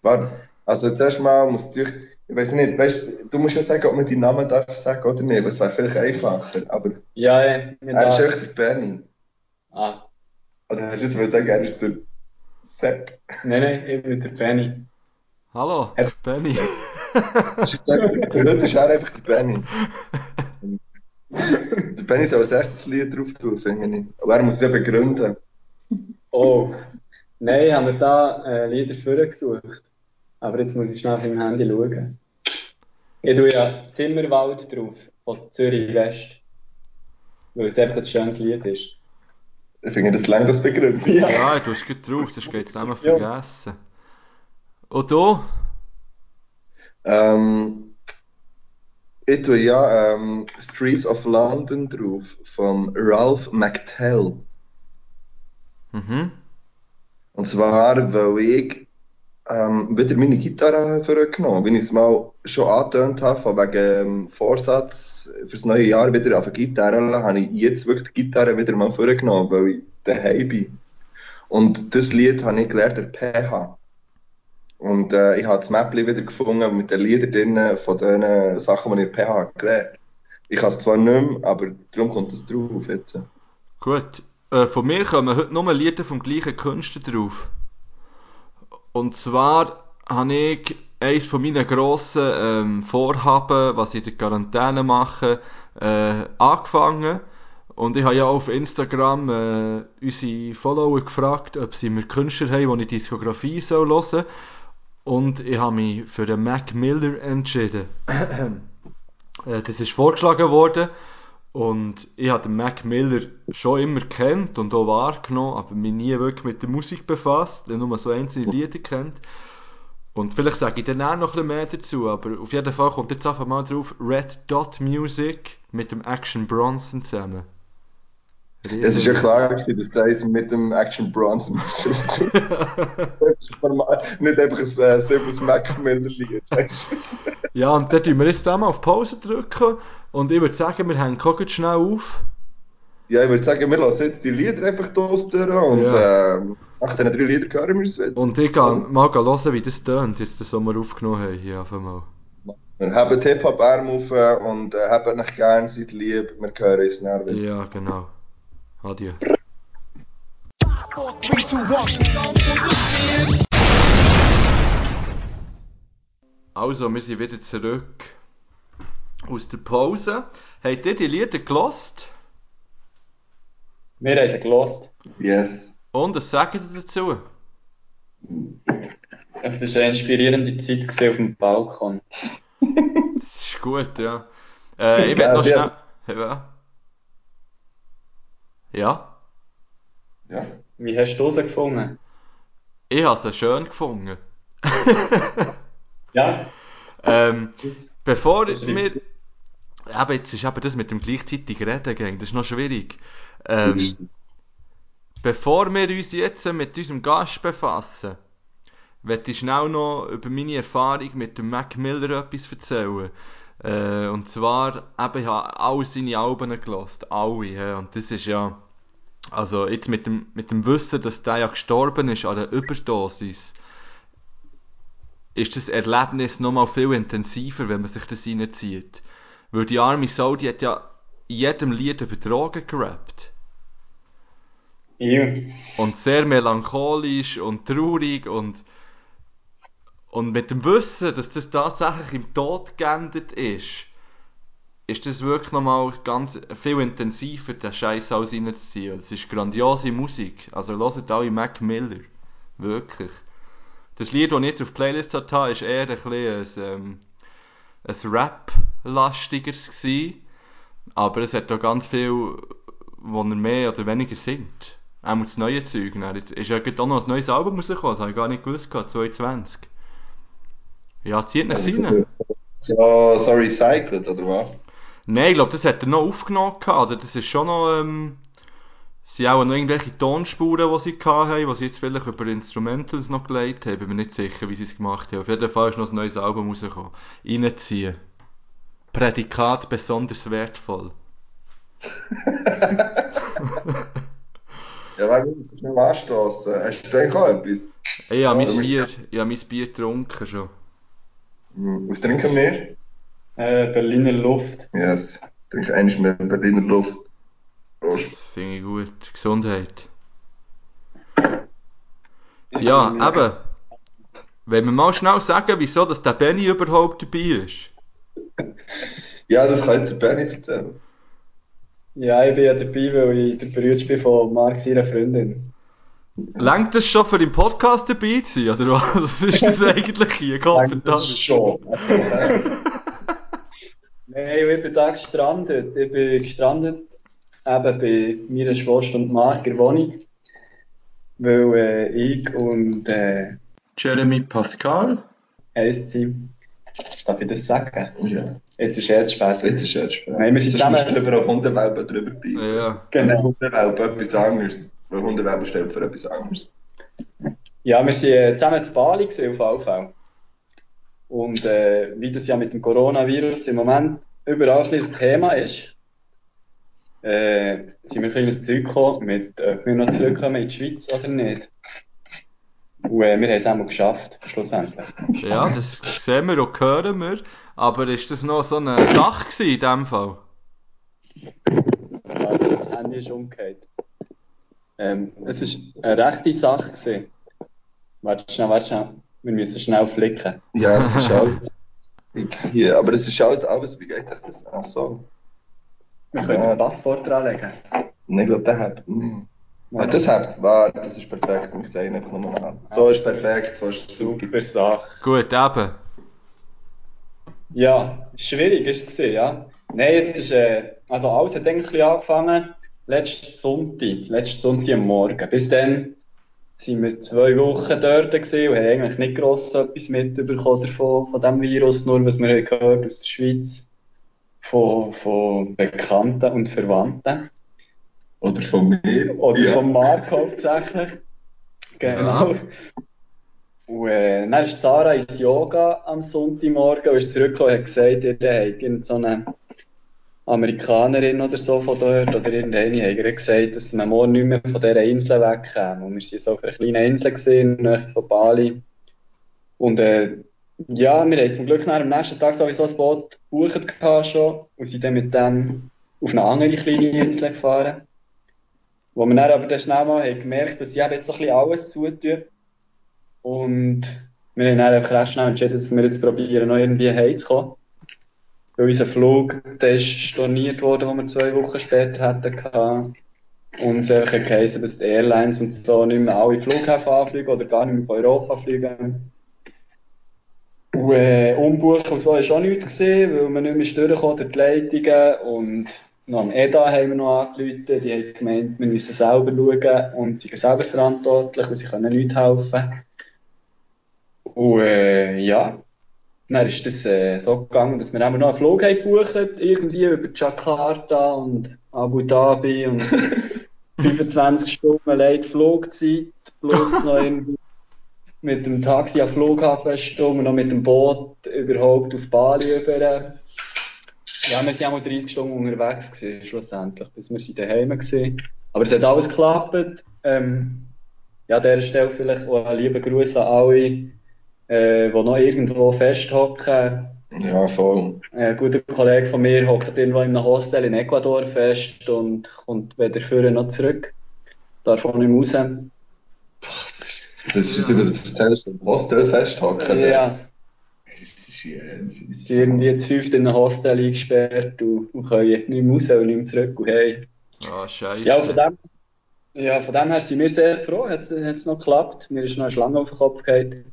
Warte, also zuerst mal muss ich, ich weiß nicht, weißt, du musst ja sagen, ob man deinen Namen darf sagen oder nicht, weil es wäre vielleicht einfacher, aber Ja, ja. er ist echt der Benny. Ah, Oder hast du jetzt wollen sagen, er ist der Sepp? nein, nein, ich bin der Benny. Hallo, Herr- Benny. Heute ist er einfach der Benny. Der Benny soll als erstes Lied drauf tun, finde ich. Aber er muss es ja begründen. Oh, nein, haben wir da äh, Lieder vorgesucht. Aber jetzt muss ich schnell auf meinem Handy schauen. Ich tue ja Zimmerwald drauf, von Zürich West. Weil es einfach ein schönes Lied ist. Ich finde, das langt als Begründung. Ja, du hast gut drauf, sonst geht es Ja. vergessen. Und du? Ähm, ich tue ja ähm, Streets of London drauf von Ralph McTell. Mhm. Und zwar, weil ich ähm, wieder meine Gitarre vorgenommen wie ich es mal schon angetönt habe, von wegen ähm, Vorsatz fürs neue Jahr wieder auf der Gitarre, habe ich jetzt wirklich die Gitarre wieder mal vorgenommen, weil ich daheim bin. Und das Lied habe ich gelernt, der PH. Und äh, ich habe das Mäppli wieder gefunden mit den Liedern drin von den Sachen, die ich in PH gelernt habe. Ich kann es zwar nicht mehr, aber darum kommt es drauf jetzt. Gut. Äh, von mir kommen heute nur Lieder vom gleichen Künstler drauf. Und zwar habe ich eines von meinen grossen ähm, Vorhaben, was ich in der Quarantäne mache, äh, angefangen. Und ich habe ja auf Instagram äh, unsere Follower gefragt, ob sie mir Künstler haben, die ich Diskografie soll hören soll. Und ich habe mich für den Mac Miller entschieden. Äh, das ist vorgeschlagen worden. Und ich habe den Mac Miller schon immer kennt und auch wahrgenommen, aber mich nie wirklich mit der Musik befasst, nur so einzelne Lieder kennt. Und vielleicht sage ich dann auch noch ein bisschen mehr dazu, aber auf jeden Fall kommt jetzt einfach mal drauf Red Dot Music mit dem Action Bronson zusammen. Es ist ja klar, gewesen, dass das mit dem Action Bronson normal, nicht einfach ein äh, Silvers Mac-Miller-Lied. Ja, und dann drücken wir jetzt mal auf Pause drücken und ich würde sagen, wir hängen jetzt schnell auf. Ja, ich würde sagen, wir lassen jetzt die Lieder einfach durch und Ja. ähm, nach diesen drei Liedern hören wir es wieder. Und ich gehe mal hören, wie das tönt, jetzt das wir aufgenommen haben hier auf einmal. Wir haben Hip-Hop-Arm auf äh, und äh, haben euch gerne, seid lieb, wir hören uns näher wieder. Ja, genau. Adieu. Also, wir sind wieder zurück aus der Pause. Habt ihr die Lieder gelost? Wir haben sie gelost. Yes. Und was sagt ihr dazu? Es war eine inspirierende Zeit auf dem Balkon. Das ist gut, ja. Äh, ich werde noch schnell. Ja. Ja? Ja. Wie hast du sie gefunden? Ich habe sie schön gefunden. Ja, Ähm, das, bevor Das wir. Aber jetzt ist eben das mit dem gleichzeitigen Reden gegangen, das ist noch schwierig. Ähm, bevor wir uns jetzt mit unserem Gast befassen, möchte ich schnell noch über meine Erfahrung mit dem Mac Miller etwas erzählen. Äh, und zwar, eben, ich habe alle seine Alben gelost, alle. Ja. Und das ist ja, also jetzt mit dem, mit dem Wissen, dass der ja gestorben ist an einer Überdosis, ist das Erlebnis nochmal viel intensiver, wenn man sich das reinzieht. Weil die arme Sau, die hat ja in jedem Lied über Drogen gerappt. Ja. Und sehr melancholisch und traurig und, und mit dem Wissen, dass das tatsächlich im Tod geendet ist, ist das wirklich nochmal ganz viel intensiver, den Scheiß alles reinzuziehen. Es ist grandiose Musik. Also hört alle Mac Miller. Wirklich. Das Lied, das ich jetzt auf die Playlist hatte, ist eher ein bisschen ähm, ein Rap-lastigeres gewesen. Aber es hat auch ganz viel, wo er mehr oder weniger singt. Auch das neue Zeug. Dann ist ja auch noch ein neues Album rausgekommen, das habe ich gar nicht gewusst, 2020. Ja, zieht nicht Also, rein. so, so recycelt, oder was? Nein, ich glaube, das hat er noch aufgenommen oder? Das ist schon noch, ähm, sind auch noch irgendwelche Tonspuren, die sie gehabt haben, die sie jetzt vielleicht über Instrumentals noch gelegt haben. Bin mir nicht sicher, wie sie es gemacht haben. Auf jeden Fall ist noch ein neues Album rausgekommen. Reinziehen. Prädikat besonders wertvoll. Ja, weil du schnell anstoßen. Hast du eigentlich auch etwas? Ich habe mein Bier, ich habe mein Bier getrunken schon. Hm, Was trinken wir? Äh, Berliner Luft. Yes. Trinken eines mehr Berliner Luft. Prost. Finde ich gut. Gesundheit. Ja, eben. Wenn wir mal schnell sagen, wieso dass der Benny überhaupt dabei ist. Ja, das kann jetzt der Benny erzählen. Ja, ich bin ja dabei, weil ich der Bruder bin von Marc, seiner Freundin. Längt das schon für den Podcast dabei zu sein, oder was? Was ist das eigentlich hier? Gott Das schon. Also, Nein, ich bin da gestrandet. Ich bin gestrandet eben bei meiner Schwester und Marc in der Wohnung. Weil äh, ich und äh, Jeremy Pascal? eins sind. Darf ich das sagen? Ja. Jetzt ist jetzt spät. Jetzt ist es spät. Nein, wir sind zusammen- über Hundewelpen drüber biegen. Ja. Genau. Hundewelpen etwas anderes. Weil Hundewelpen steht für etwas anderes. Ja, wir sind äh, zusammen zu Bali auf AV. Und äh, wie das ja mit dem Coronavirus im Moment überall ein bisschen das Thema ist, äh, sind wir ein kleines Zeug gekommen, mit, äh, ob wir noch zurückkommen in die Schweiz oder nicht. Und äh, wir haben es einmal geschafft, schlussendlich. Ja, das sehen wir und hören wir. Aber ist das noch so eine Sache gewesen in dem Fall? Warte, das Handy ist umgekehrt. Ähm, es war eine rechte Sache. Gewesen. Warte schnell, warte schnell. Wir müssen schnell flicken. Ja, es ist alles. Hier, aber es ist alles, alles wie geht euch das? Ach so. Wir können Ja. ein Passwort dranlegen. Ich glaube, der hat. Hm. Ah, das hat. Warte, das ist perfekt. Wir sehen einfach nochmal an. So ist perfekt, so ist super. Super Sache. Gut, eben. Ja, schwierig ist es ja. Nein, es ist, äh, also alles hat eigentlich ein bisschen angefangen letzten Sonntag, letzten Sonntag am Morgen. Bis dann sind wir zwei Wochen dort und haben eigentlich nicht gross etwas mitbekommen davon, von diesem Virus, nur was wir haben gehört aus der Schweiz, von, von Bekannten und Verwandten. Oder von mir. Oder ja. von Marc hauptsächlich. Genau. Und äh, dann ist Sarah ins Yoga am Sonntagmorgen und ist zurückgekommen und hat gesagt, ihr habt so eine Amerikanerin oder so von dort oder irgendeine ihr gesagt, dass man morgen nicht mehr von dieser Insel wegkäme. Und wir waren so auf einer kleinen Insel gesehen, von Bali. Und äh, ja, wir haben zum Glück am nächsten Tag sowieso ein Boot gebucht schon und sind dann mit dem auf eine andere kleine Insel gefahren. Wo wir dann aber dann schnell mal haben gemerkt dass sie jetzt so ein bisschen alles zutun. Und wir haben dann einfach schnell entschieden, dass wir jetzt probieren, noch irgendwie heimzukommen. Weil unser Flug, der ist storniert worden, den wir zwei Wochen später hatten. Und es hat geheißen, dass die Airlines und so nicht mehr alle Flughäfen anfliegen oder gar nicht mehr von Europa fliegen. Und äh, umbuchen und so war auch nichts gesehen, weil wir nicht mehr durchkommen durch die Leitungen. Und noch am EDA haben wir noch angerufen, die haben gemeint, wir müssen selber schauen und sie sind selber verantwortlich und sie können nicht helfen. Und äh, ja, dann ist das äh, so gegangen, dass wir noch einen Flug haben gebucht, irgendwie über Jakarta und Abu Dhabi und 25 Stunden Late Flugzeit plus noch irgendwie mit dem Taxi am Flughafen stumm, noch mit dem Boot überhaupt auf Bali über. Ja, wir sind auch mal 30 Stunden unterwegs gewesen, schlussendlich, bis wir sie daheim waren. Aber es hat alles geklappt. Ähm, ja, an dieser Stelle vielleicht auch einen lieben Gruß an alle, äh, die noch irgendwo festhocken. Ja, voll. Ein guter Kollege von mir hockt irgendwo in einem Hostel in Ecuador fest und kommt weder vorher noch zurück. Darf auch nicht mehr raus. Das ist, was du erzählst, im Hostel festhocken. Ja, Das ist sie irgendwie jetzt fünft in einem Hostel eingesperrt und, und können nicht mehr raus und nicht mehr zurück und hey. Ah, scheiße. Ja, von dem, ja, von dem her sind wir sehr froh, hat es noch geklappt. Mir ist noch eine Schlange auf den Kopf gewesen,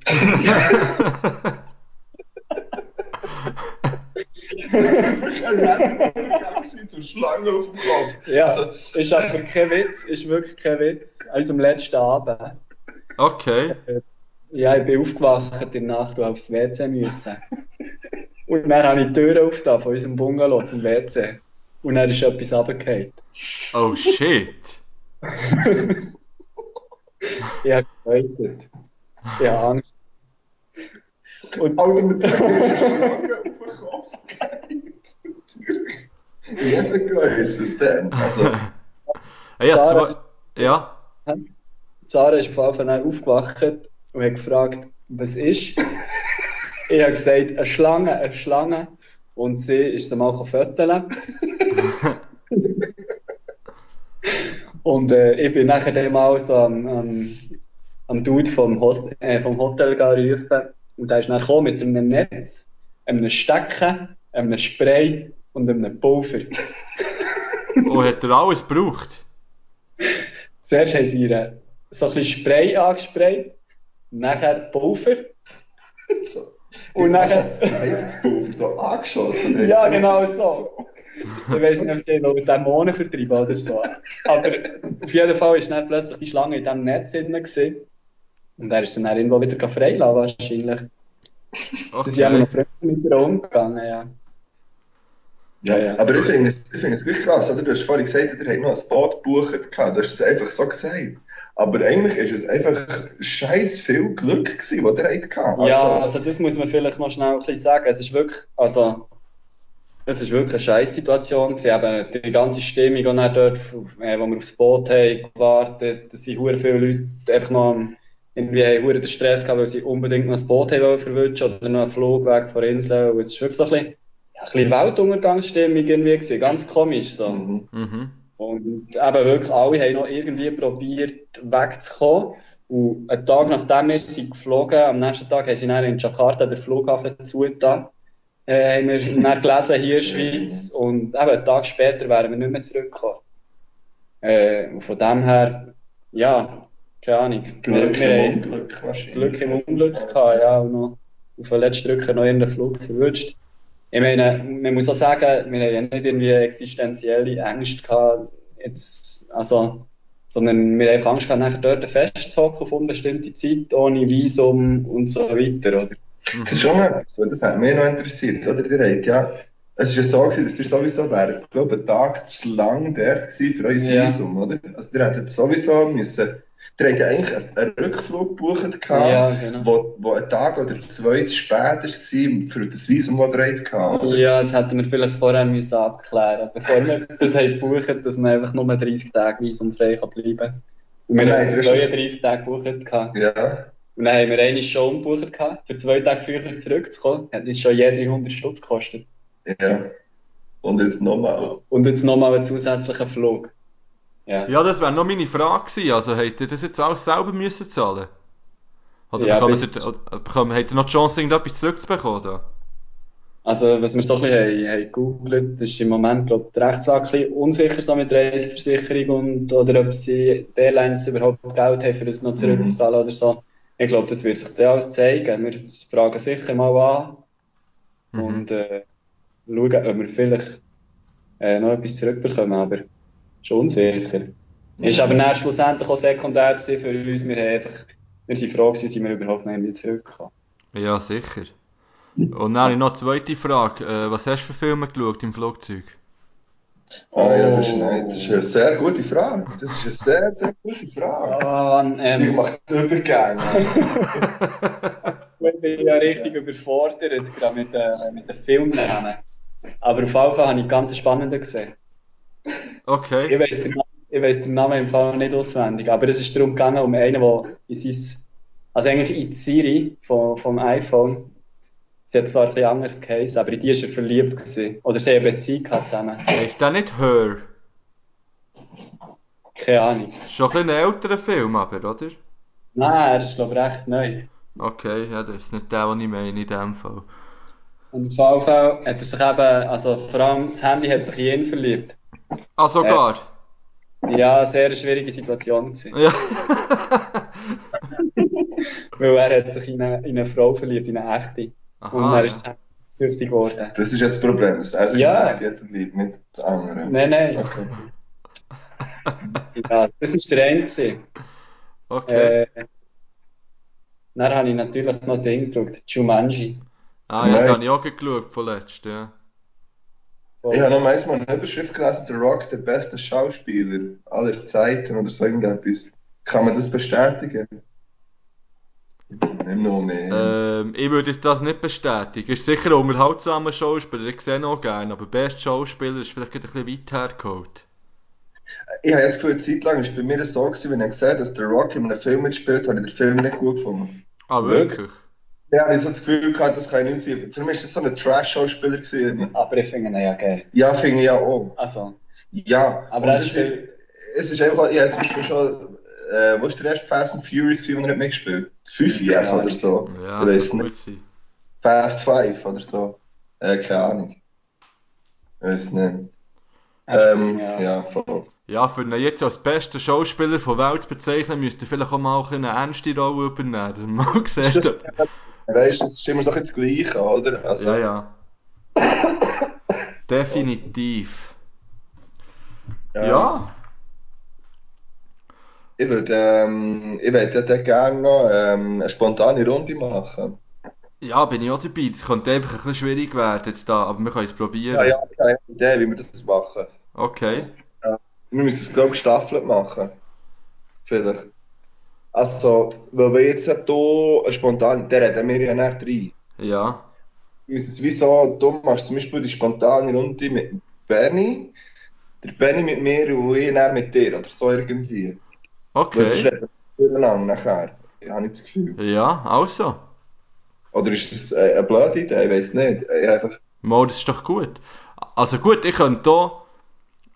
so Schlange auf dem Kopf. Ja, Also, ist aber kein Witz, ist wirklich kein Witz. An unserem letzten Abend. Okay. Ja, ich bin aufgewacht in der Nacht und aufs WC müssen. Und dann habe ich die Tür aufgetan von unserem Bungalow zum WC. Und dann ist etwas runtergefallen. Oh shit. Ich habe geläutet. Ich habe Angst. Und Alter, mit der Schlange auf den Kopf. Jeder geäußert dann. Also, ja, Sarah- zwei. Ja. Sarah ist von Anfang an aufgewacht und hat gefragt, was ist. ich habe gesagt, eine Schlange, eine Schlange. Und sie ist sie mal fotografieren. und äh, ich bin nachher dann mal so am, am, am Dude vom, Host, äh, vom Hotel gegangen rufen. Und der ist dann gekommen mit einem Netz, einem Stecken, einem Spray und einem Pulver. Oh, hat er alles gebraucht? Zuerst haben sie ihr so ein bisschen Spray angesprayt, nachher Pulver. so. Und nachher- Pulver so angeschossen? Ja, genau so. Ich weiß nicht, ob sie noch Dämonen vertreiben oder so. Aber auf jeden Fall ist dann plötzlich die Schlange in diesem Netz drin. gewesen. Und er ist dann irgendwo wieder freilassen, wahrscheinlich. Sie sind immer noch Okay. früher mit ihr umgegangen, ja. Ja, Ja. aber ich finde es, ich finde es wirklich krass, oder? Du hast vorhin gesagt, ihr habt noch ein Boot gebucht gehabt. Du hast es einfach so gesagt. Aber eigentlich ist es einfach scheiß viel Glück gewesen, was ihr habt gehabt. Ja, also das muss man vielleicht noch schnell ein bisschen sagen. Es ist wirklich, also, es ist wirklich eine scheiß Situation gewesen. Eben die ganze Stimmung und dann dort, äh, wo wir aufs Boot haben gewartet, da sind hure viele Leute einfach noch am, irgendwie haben hure den Stress gehabt, weil sie unbedingt noch das Boot haben wollen verwünschen oder noch einen Flug weg von der Insel. Und es ist wirklich so ein bisschen, ein bisschen Weltuntergangsstimmung irgendwie gewesen. Ganz komisch so. Mhm. Mhm. Und eben wirklich alle haben noch irgendwie probiert wegzukommen. Und einen Tag nachdem wir sind geflogen, am nächsten Tag haben sie dann in Jakarta den Flughafen zugetan. Äh, haben wir dann gelesen hier in der Schweiz. Und eben einen Tag später wären wir nicht mehr zurückgekommen. Äh, und von dem her, ja, keine Ahnung. Glück wir, wir im Unglück wahrscheinlich. Glück im Unglück gehabt, ja, und noch auf den letzten Drücker noch irgendeinen Flug verwünscht. Ich meine, man muss auch sagen, wir haben ja nicht irgendwie existenzielle Ängste gehabt, jetzt, also, sondern wir haben einfach Angst gehabt, nachher dort festzuhocken auf unbestimmte Zeit, ohne Visum und so weiter, oder? Das ist schon etwas, weil das hat mich noch interessiert, oder? Ihr habt ja, es ist ja so gewesen, dass ihr sowieso wäre, ich glaube, einen Tag zu lang dort gewesen für euer Ja. Visum, oder? Also ihr hättet sowieso müssen, ihr habt ja eigentlich einen- Rückflug gebucht gehabt, Ja, genau. wo, wo ein Tag oder zwei zu spät war für das Visum, das ihr hattet oder? Ja, das hätten wir vielleicht vorher müssen abklären bevor wir das haben gebucht, dass man einfach nur 30 Tage visumfrei kann bleiben Und wir haben das ist- 32 Tage gebucht. Ja. Und dann haben wir eine schon umgebucht gehabt, für zwei Tage früher zurückzukommen. Hat uns schon jede 100 Stutz gekostet. Ja. Und jetzt nochmal. Und jetzt nochmal einen zusätzlichen Flug. Ja. Ja, das wäre noch meine Frage gewesen. Also, habt ihr das jetzt alles selber müssen zahlen? Oder Ja, bekommen bis- ihr, oder bekommen, habt ihr noch die Chance, irgendetwas zurückzubekommen? Da? Also, was wir so ein bisschen haben, haben gegoogelt, ist im Moment, glaube ich, die Rechtslage ein bisschen unsicher so mit Reiseversicherung und, oder ob sie, die Airlines überhaupt Geld haben, für das noch zurückzuzahlen oder so. Ich glaube, das wird sich dann alles zeigen. Wir fragen sicher mal an Mhm. und äh, schauen, ob wir vielleicht äh, noch etwas zurückbekommen, aber schon unsicher. Ist aber dann schlussendlich auch sekundär für uns. Wir, einfach, wir sind froh gewesen, sind wir überhaupt noch irgendwie zurückgekommen. Ja, sicher. Und dann habe ich noch eine zweite Frage. Äh, was hast du für Filme geschaut im Flugzeug? Ah ja, das ist, nein, das ist eine sehr gute Frage. Das ist eine sehr, sehr gute Frage. Ah, Mann, Sie ähm, macht Übergänge. ich bin ja richtig überfordert, gerade mit, äh, mit den Filmnamen. Aber auf jeden Fall habe ich ganz spannenden gesehen. Ich Okay. weiss den, ich weiss den Namen im Fall nicht auswendig, aber es ist darum gegangen, um einen, der in sein, also eigentlich in die Siri vom, vom iPhone, sie hat zwar ein bisschen anders geheißen, aber in die ist er verliebt gewesen. Oder sie haben eine Beziehung zusammen. Ist der nicht Her? Keine Ahnung. Schon ein bisschen ein älterer Film, aber, oder? Nein, er ist glaube ich recht neu. Okay, ja, das ist nicht der, den ich meine in dem Fall. Und jeden Fall hat er sich eben, also vor allem das Handy hat sich in ihn verliebt. Ah, sogar? Ja, eine sehr schwierige Situation gewesen. Ja. Weil er hat sich in eine, in eine Frau verliebt, in eine echte. Und Aha, er ja. ist süchtig geworden. Das ist jetzt das Problem, dass er sich Ja. jetzt liebt, nicht das andere. Nein, nein. Okay. Ja, das war der eine. gewesen. Okay. Äh, dann habe ich natürlich noch den geschaut, Jumanji. Ah, ja, da habe ich auch geschaut von letztem, ja. Ich habe noch mal eine Überschrift gelesen, The Rock, der beste Schauspieler aller Zeiten oder so irgendetwas. Kann man das bestätigen? Nicht nur mehr. Ähm, ich würde das nicht bestätigen. Ist sicher ein unterhaltsamer Schauspieler, ich sehe ihn auch gerne, aber best Schauspieler ist vielleicht ein bisschen weit hergeholt. Ich habe jetzt das Gefühl, eine Zeit lang war es bei mir so, gewesen, wenn ich gesehen habe, dass The Rock in einem Film mitspielt, habe ich den Film nicht gut gefunden. Ah, wirklich? Ja, ich habe so das Gefühl gehabt, das kann ich nicht sein. Für mich war das so ein Trash-Schauspieler. gewesen. Aber ich finde ihn ja geil. Ja, finde ich ja auch. Also, Ja, Aber und er es ist einfach, ja, jetzt zum Beispiel schon, äh, wo ist der erste Fast and Furious wo er nicht mitgespielt Das 5 Keine oder so. Ja, ich weiß kann nicht. gut sein. Fast 5 oder so. Äh, keine Ahnung. Ich weiß nicht. Ähm, ja. ja, voll. Ja, für ihn jetzt als besten Schauspieler der Welt zu bezeichnen, müsste vielleicht auch mal eine ernste Rolle übernehmen. dass man mal sieht, das, weißt du, es ist immer so das Gleiche, oder? Also, Ja, ja. Definitiv. ja. Ja. Ich würde, ähm, ich würde ja gerne noch ähm, eine spontane Runde machen. Ja, bin ich auch dabei. Das könnte einfach ein bisschen schwierig werden jetzt da, aber wir können es probieren. Ja, ja, ich habe eine Idee, wie wir das machen. Okay. Wir müssen es, glaube ich, gestaffelt machen. Vielleicht. Also, weil wir jetzt ja hier eine spontane, der reden wir ja nicht rein. Ja. Wir müssen es wie so, du machst zum Beispiel die spontane Runde mit Benny, der Benny mit mir und ich mit dir, oder so irgendwie. Weil sonst Okay. reden wir miteinander nachher. Ich habe nicht das Gefühl. Ja, also. Oder ist das eine blöde Idee? Ich weiß nicht. Ich einfach, Mal, das ist doch gut. Also gut, ich könnte hier.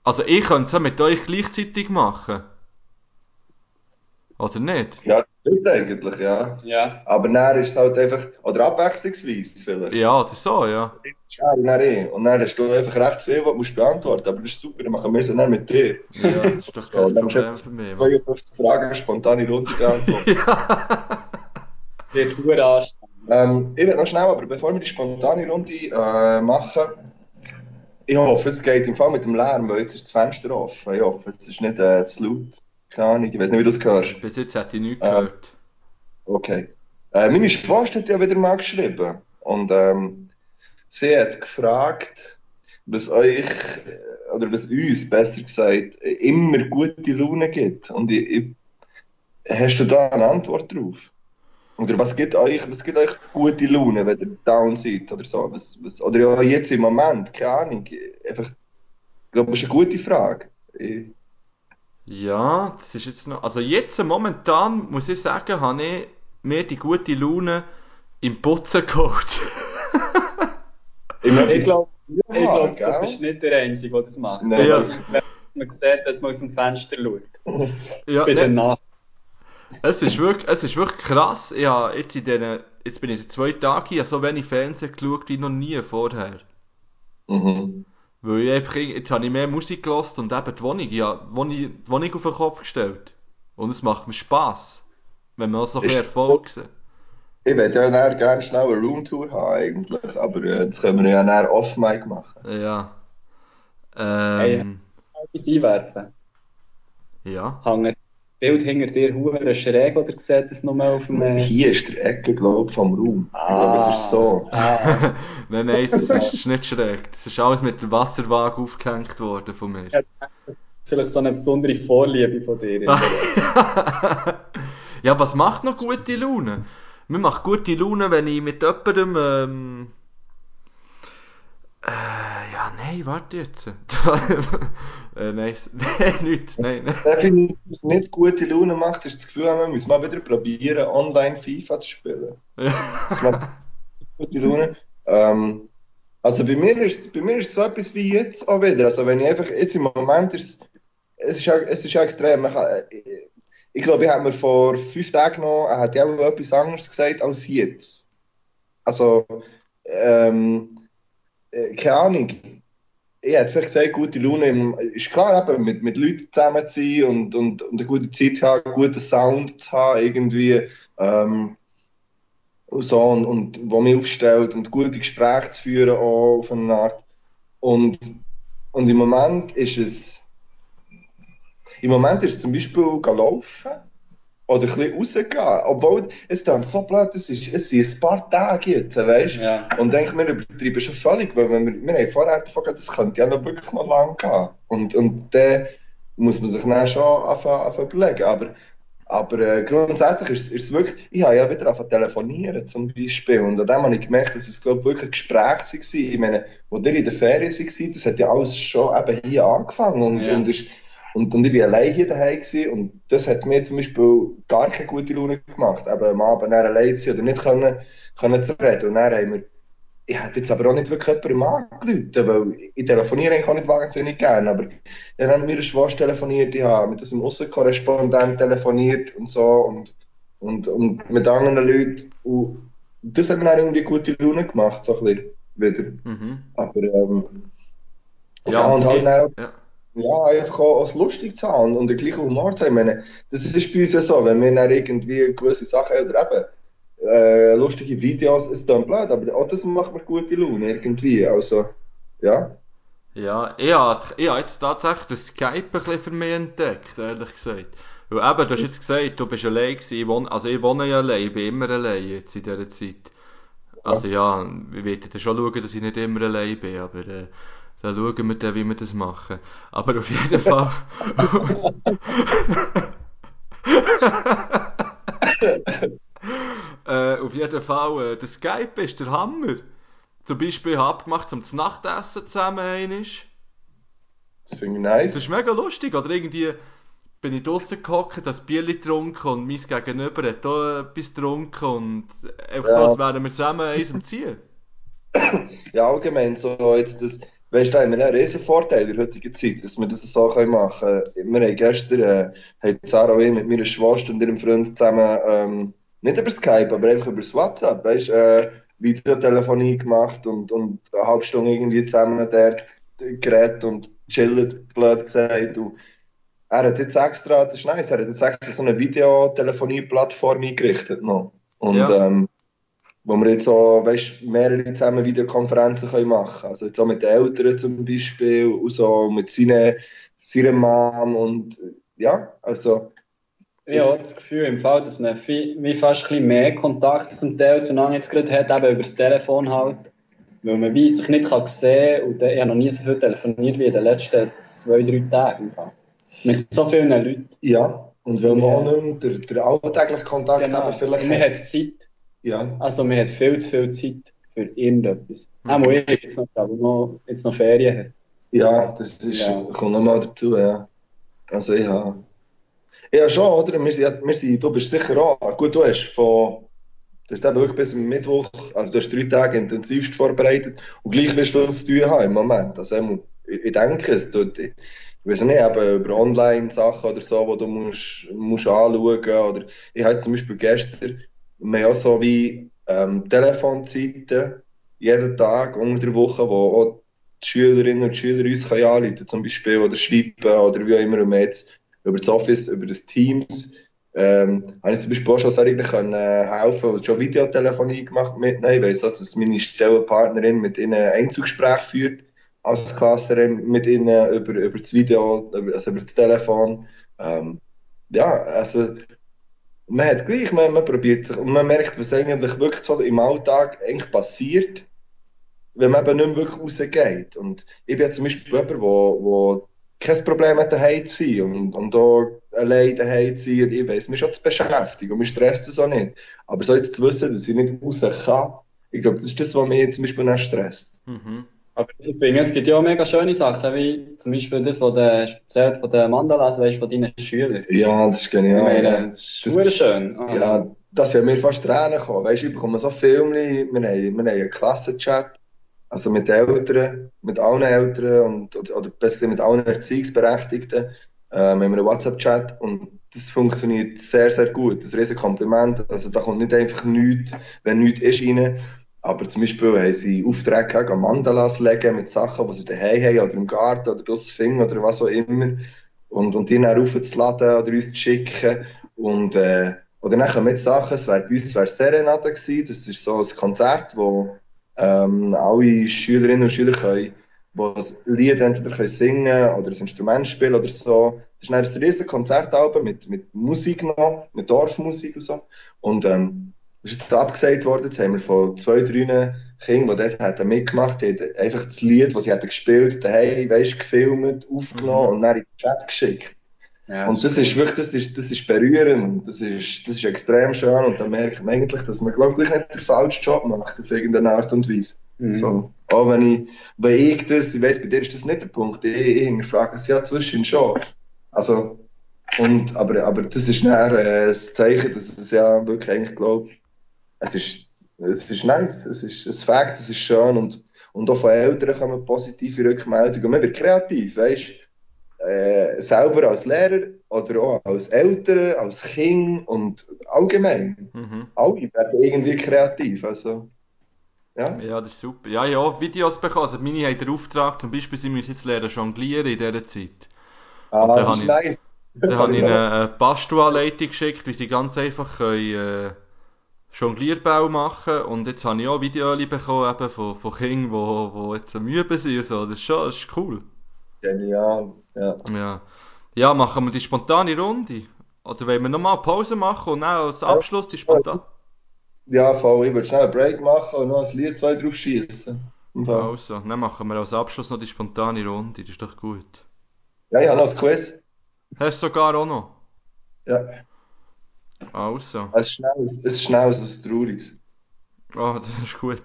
Also ich könnte es auch mit euch gleichzeitig machen. Oder nicht? ja, das stimmt eigentlich, ja. Ja. Aber dann ist es halt einfach, oder abwechslungsweise vielleicht. Ja, oder so, ja. Ja, dann ich. Und dann hast du einfach recht viel, was du musst beantworten Aber das ist super, dann machen wir es dann mit dir. Ja, das ist doch So, kein dann musst Problem du für mich. Mann. 52 Fragen, spontane Runde beantworten. Ja. Wird ähm, ich will noch schnell, aber bevor wir die spontane Runde äh, machen, ich hoffe, es geht im Fall mit dem Lärm, weil jetzt ist das Fenster offen. Ich hoffe, es ist nicht äh, zu laut. Keine Ahnung, ich weiß nicht, wie du es hörst. Bis jetzt hätte ich nichts Ähm, gehört. Okay. Äh, meine Schwester hat ja wieder mal geschrieben. Und ähm, sie hat gefragt, was euch, äh, oder was uns, besser gesagt, äh, immer gute Laune gibt. Und ich, ich, hast du da eine Antwort drauf? Oder was gibt euch, was gibt euch gute Laune, wenn ihr down seid oder so? Was, was, oder ja, jetzt im Moment, keine Ahnung. Einfach, ich glaube, das ist eine gute Frage. Ich, Ja, das ist jetzt noch. Also jetzt momentan muss ich sagen, habe ich mir die gute Laune im Putzen geholt. ich, Ich glaube, ich Ja, glaub, du bist nicht der Einzige, der das macht. Nein, Ja. Also, wenn man sieht, dass man aus dem Fenster schaut. ja, Bei ne, den Nachbarn. es ist wirklich, es ist wirklich krass. Habe jetzt in diesen, jetzt bin ich seit zwei Tagen hier, so wenig Fernsehen geschaut wie noch nie vorher. mhm. Weil ich einfach, jetzt habe ich mehr Musik gehört und eben die Wohnung, ja, die Wohnung, die Wohnung auf den Kopf gestellt. Und es macht mir Spass, wenn man auch so ein bisschen Erfolg sieht. Ich würde ja dann gerne schnell eine Roomtour haben, eigentlich, aber äh, das können wir ja dann off-mic machen. Ja. Hey. Ähm, Etwas einwerfen. ja. Hängt das Bild hinter dir hure schräg oder sieht es nur auf dem... Hier ist der Ecke, glaube ich, vom Raum. Ich glaube, es ist so. Ah, Nein, nein, das ist nicht schräg. Das ist alles mit der Wasserwaage aufgehängt worden von mir. Vielleicht so eine besondere Vorliebe von dir. ja, was macht noch gute Laune? Mir macht gute Laune, wenn ich mit jemandem. Ähm, äh, ja, nein, warte jetzt. äh, nein, nein, nichts, nein, nein. Definitiv nicht gute Laune macht, ist das Gefühl, wir müssen mal wieder probieren, online FIFA zu spielen. Das macht gute Laune. Ähm, also bei mir ist bei mir ist es so etwas wie jetzt auch wieder. Also wenn ich einfach jetzt im Moment ist es ist es ist extrem. Man kann, ich, ich glaube, ich habe mir vor fünf Tagen noch, er hat ja auch etwas anderes gesagt als jetzt. Also ähm, äh, keine Ahnung. Ich hätte vielleicht gesagt, gute Laune ist klar, eben, mit, mit Leuten zusammen zu sein und, und, und eine gute Zeit zu haben, guten Sound zu haben, irgendwie. Ähm, und so, und, und wo mich aufstellt und gute Gespräche zu führen auch auf eine Art. Und, und im Moment ist es, im Moment ist es zum Beispiel laufen oder ein bisschen rausgehen. Obwohl, es dann so blöd, es, ist, es sind ein paar Tage jetzt, weißt du? Ja. Und denke, wir übertreiben schon völlig, weil wir, wir haben vorher davon das könnte ja noch wirklich noch lang gehen. Und, und dann muss man sich dann schon anfangen, anfangen überlegen. Aber, aber äh, grundsätzlich ist, ist es wirklich, ich habe ja wieder angefangen telefonieren zum Beispiel und an dem habe ich gemerkt, dass es glaube ich, wirklich ein Gespräch war. Ich meine, wo ihr in der Ferien war, das hat ja alles schon eben hier angefangen und, Ja. und, ist, und, und ich war allein hier daheim gewesen, und das hat mir zum Beispiel gar keine gute Laune gemacht, eben am Abend allein zu sein oder nicht können, können zu reden und dann haben wir ich hätte jetzt aber auch nicht wirklich jemandem angerufen, weil ich telefoniere eigentlich auch nicht wahnsinnig gerne, aber dann haben wir eine Schwester telefoniert, ich habe mit unserem Aussenkorrespondent telefoniert und so und, und, und mit anderen Leuten und das hat mir dann irgendwie gute Laune gemacht, so ein bisschen wieder. Mhm. Aber ähm, ja, und halt dann auch, ja. ja, einfach auch, es lustig zu haben und, und den gleichen Humor zu haben. Ich meine, das ist bei uns ja so, wenn wir dann irgendwie gewisse Sachen oder eben äh, lustige Videos, ist dann blöd, aber auch das macht mir gute Laune irgendwie. Also, ja. Ja, ich habe, ich habe jetzt tatsächlich das Skype ein bisschen für mich entdeckt, ehrlich gesagt. Weil eben, du hast jetzt gesagt, du bist allein gewesen, ich wohne, also ich wohne ja allein, ich bin immer allein jetzt in dieser Zeit. Also ja, ich werde dann schon schauen, dass ich nicht immer allein bin, aber äh, dann schauen wir dann, wie wir das machen. Aber auf jeden Fall... äh, auf jeden Fall, äh, der Skype ist der Hammer. Zum Beispiel, ich habe abgemacht, zum Nachtessen zusammen einmal. Das finde ich Das nice. ist mega lustig, oder irgendwie bin ich draußen gehockt, das Bier getrunken und mein Gegenüber hat auch etwas getrunken und einfach so, Ja. als wären wir zusammen eins am Ziehen. Ja, allgemein, so jetzt das, weißt du, da haben wir einen riesen Vorteil in der heutigen Zeit, dass wir das so machen können. Wir haben gestern, äh, hat Sarah und ich mit meiner Schwester und ihrem Freund zusammen, ähm, nicht über Skype, aber einfach über das WhatsApp, weißt du, äh, Videotelefonie gemacht und, und eine halbe Stunde irgendwie zusammen dort geredet und chillt, blöd gesagt. Und er hat jetzt extra, das ist nice, er hat jetzt extra so eine Videotelefonie-Plattform eingerichtet noch. Und, Ja. ähm, wo wir jetzt auch, weißt, mehrere zusammen Videokonferenzen können machen Also jetzt auch mit den Eltern zum Beispiel und so, mit seinen, seiner Mom und ja, also Ich habe das Gefühl im Fall, dass man viel, wie fast ein bisschen mehr Kontakt zum Teil zueinander jetzt gerade hat, eben über das Telefon halt. Weil man wie sich nicht kann sehen und ich habe noch nie so viel telefoniert wie in den letzten zwei, drei Tagen. Mit so vielen Leuten. ja. Und weil wir Ja. auch nicht mehr den, den alltäglichen Kontakt Genau. haben, vielleicht man hat. hat Zeit. Ja. Also man hat viel zu viel Zeit für irgendetwas. Mhm. Auch ich jetzt noch, aber noch, jetzt noch Ferien hat. Ja, das ist, Ja. kommt nochmal dazu, ja. Also ich habe. Ja, schon, oder? Wir sind, wir sind, du bist sicher auch. Gut, du hast von. Du hast eben wirklich bis Mittwoch, also du hast drei Tage intensivst vorbereitet und gleich wirst du zu tun haben im Moment. Also ich, ich denke es. Du, ich weiß nicht, eben über Online-Sachen oder so, die du musst, musst anschauen oder ich habe zum Beispiel gestern, wir haben auch so wie ähm, Telefonzeiten jeden Tag unter der Woche, wo auch die Schülerinnen und Schüler uns können anrufen zum Beispiel oder schreiben oder wie auch immer und jetzt über das Office, über das Teams ähm, habe ich zum Beispiel auch schon sehr können, äh, helfen und schon Videotelefonie gemacht mit ihnen. Ich weiss auch, dass meine Stellenpartnerin mit ihnen Einzelgespräch führt als Klasserin mit ihnen über, über das Video, über, also über das Telefon. Ähm, ja, also man hat gleich, man, man probiert sich und man merkt, was eigentlich wirklich so im Alltag eigentlich passiert. wenn man eben nicht mehr wirklich rausgeht. Und ich bin ja zum Beispiel jemand, wo kein Problem hat, daheim zu sein und, und auch allein daheim zu sein. Ich weiss, mich schon zu beschäftigen und mich stresst das auch nicht. Aber so jetzt zu wissen, dass ich nicht raus kann, ich glaube, das ist das, was mich zum Beispiel nicht stresst. Mhm. Aber ich finde, es gibt ja auch mega schöne Sachen, wie zum Beispiel das, was du erzählt von den Mandalas, weißt, von deinen Schülern. Ja, das ist Ich genial. meine, ja. das ist Das- schön. Ja, das sind mir fast Tränen gekommen. Weißt du, ich bekomme so Filme, wir haben, wir haben einen Klassenchat, also mit Eltern, mit allen Eltern und, oder, oder besser mit allen Erziehungsberechtigten. Äh, wir haben einen WhatsApp-Chat und das funktioniert sehr, sehr gut. Das ist ein Kompliment. Also da kommt nicht einfach nichts, wenn nichts ist, rein. Aber zum Beispiel haben sie Aufträge gehabt, an Mandalas legen mit Sachen, die sie daheim haben oder im Garten oder draussen finden oder was auch immer. Und, und die dann raufzuladen oder uns zu schicken. Und, äh, oder dann jetzt Sachen, es wäre bei uns wär Serenade gewesen. Das ist so ein Konzert, wo ähm, alle Schülerinnen und Schüler können, wo das Lied entweder können singen oder ein Instrument spielen oder so. Das ist ein riesen Konzertalbum mit, mit Musik noch, mit Dorfmusik und so. Und ähm, das ist jetzt abgesagt worden. Jetzt haben wir von zwei, drei Kindern, die dort hätten mitgemacht haben, die haben einfach das Lied, das sie hätten gespielt, daheim, weisst, gefilmt, aufgenommen und dann in den Chat geschickt. Ja, Und das ist wirklich, das ist, das ist berührend und das ist, das ist extrem schön und da merkt man eigentlich, dass man, glaube ich, nicht den falschen Job macht auf irgendeine Art und Weise. Mhm. So, auch wenn ich, wenn ich das, ich weiss, bei dir ist das nicht der Punkt, ich, ich hinterfrage es ja zwischen schon. Also, und, aber, aber das ist dann äh, das Zeichen, dass es ja wirklich eigentlich, glaube es ist, es ist nice, es ist ein Fakt, es ist schön und, und auch von Eltern kommen positive Rückmeldungen und man wird kreativ, weißt äh, selber als Lehrer oder auch als Eltern, als Kind und allgemein. Mhm. Alle werden irgendwie kreativ, also, ja. Ja, das ist super. Ja, ja, Videos bekommen. Also meine haben den Auftrag, zum Beispiel, sie müssen jetzt lernen jonglieren in dieser Zeit. Ah, dann das ist habe nice. Dann habe ich ihnen eine Bastel-Anleitung geschickt, wie sie ganz einfach können, äh, Jonglierbau machen Und jetzt habe ich auch Videos bekommen eben von, von Kindern, die wo jetzt am Üben sind und so. Das ist schon das ist cool. Genial, ja. Ja. ja, machen wir die spontane Runde? Oder wollen wir nochmal Pause machen und dann als Abschluss die spontan... Ja, voll, ich würde schnell einen Break machen und noch ein Lied zwei drauf schießen. Also, dann machen wir als Abschluss noch die spontane Runde, das ist doch gut. Ja, ich habe noch ein Quiz. Hast du sogar auch noch? Ja, Also. ein schnelles, ein schnelles, was Trauriges. Oh, das ist gut.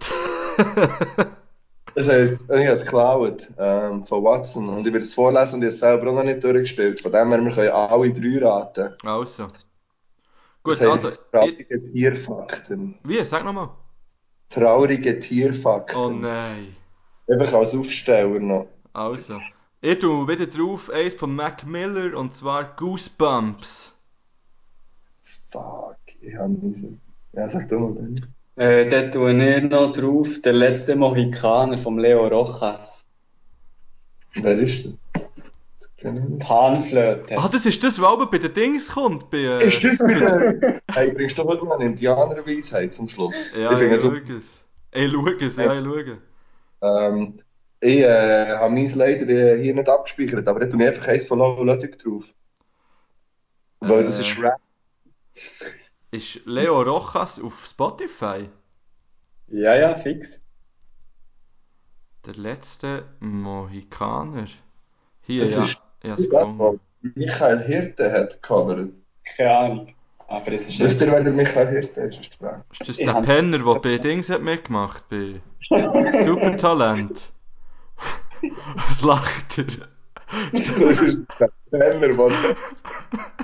Das heisst, ich habe es geklaut ähm, von Watson und ich werde es vorlesen und ich habe es selber auch noch nicht durchgespielt. Von dem her, wir können alle drei raten. also. Gut, Das heisst, also. Ich, traurige Tierfakten. wie? Sag nochmal. Traurige Tierfakten. Oh nein. Einfach als Aufsteller noch. Also. Ich tue wieder drauf, eins von Mac Miller und zwar Goosebumps. Fuck, ich habe nicht. Ja, sag du mal, Benni. Äh, dort tue ich noch drauf, der letzte Mohikaner vom Leo Rojas. Wer ist denn? Das nicht. Panflöte. Ah, das ist das, was aber bei den Dings kommt. Bei, äh, Ist das wieder? hey, bringst du heute noch eine Indianerweisheit zum Schluss? Ja, ich ich, du, es. Ich schaue es, ja, ich schaue. ähm, ich äh, habe meins leider äh, hier nicht abgespeichert, aber da tue ich einfach eins von Lolo Ludwig drauf. Weil das Äh. ist Rap. Ist Leo Rojas auf Spotify? Ja, ja, fix. Der letzte Mohikaner. Hier, Das ja. ist ja, das, was Michael Hirte hat gecovert. Keine Ahnung. Aber es ist Wisst ihr, wer der Michael Hirte ist? Ist das Ich der hab- Penner, der bei Dings hat mitgemacht bei Supertalent? Was lacht er? Das ist der Penner, der...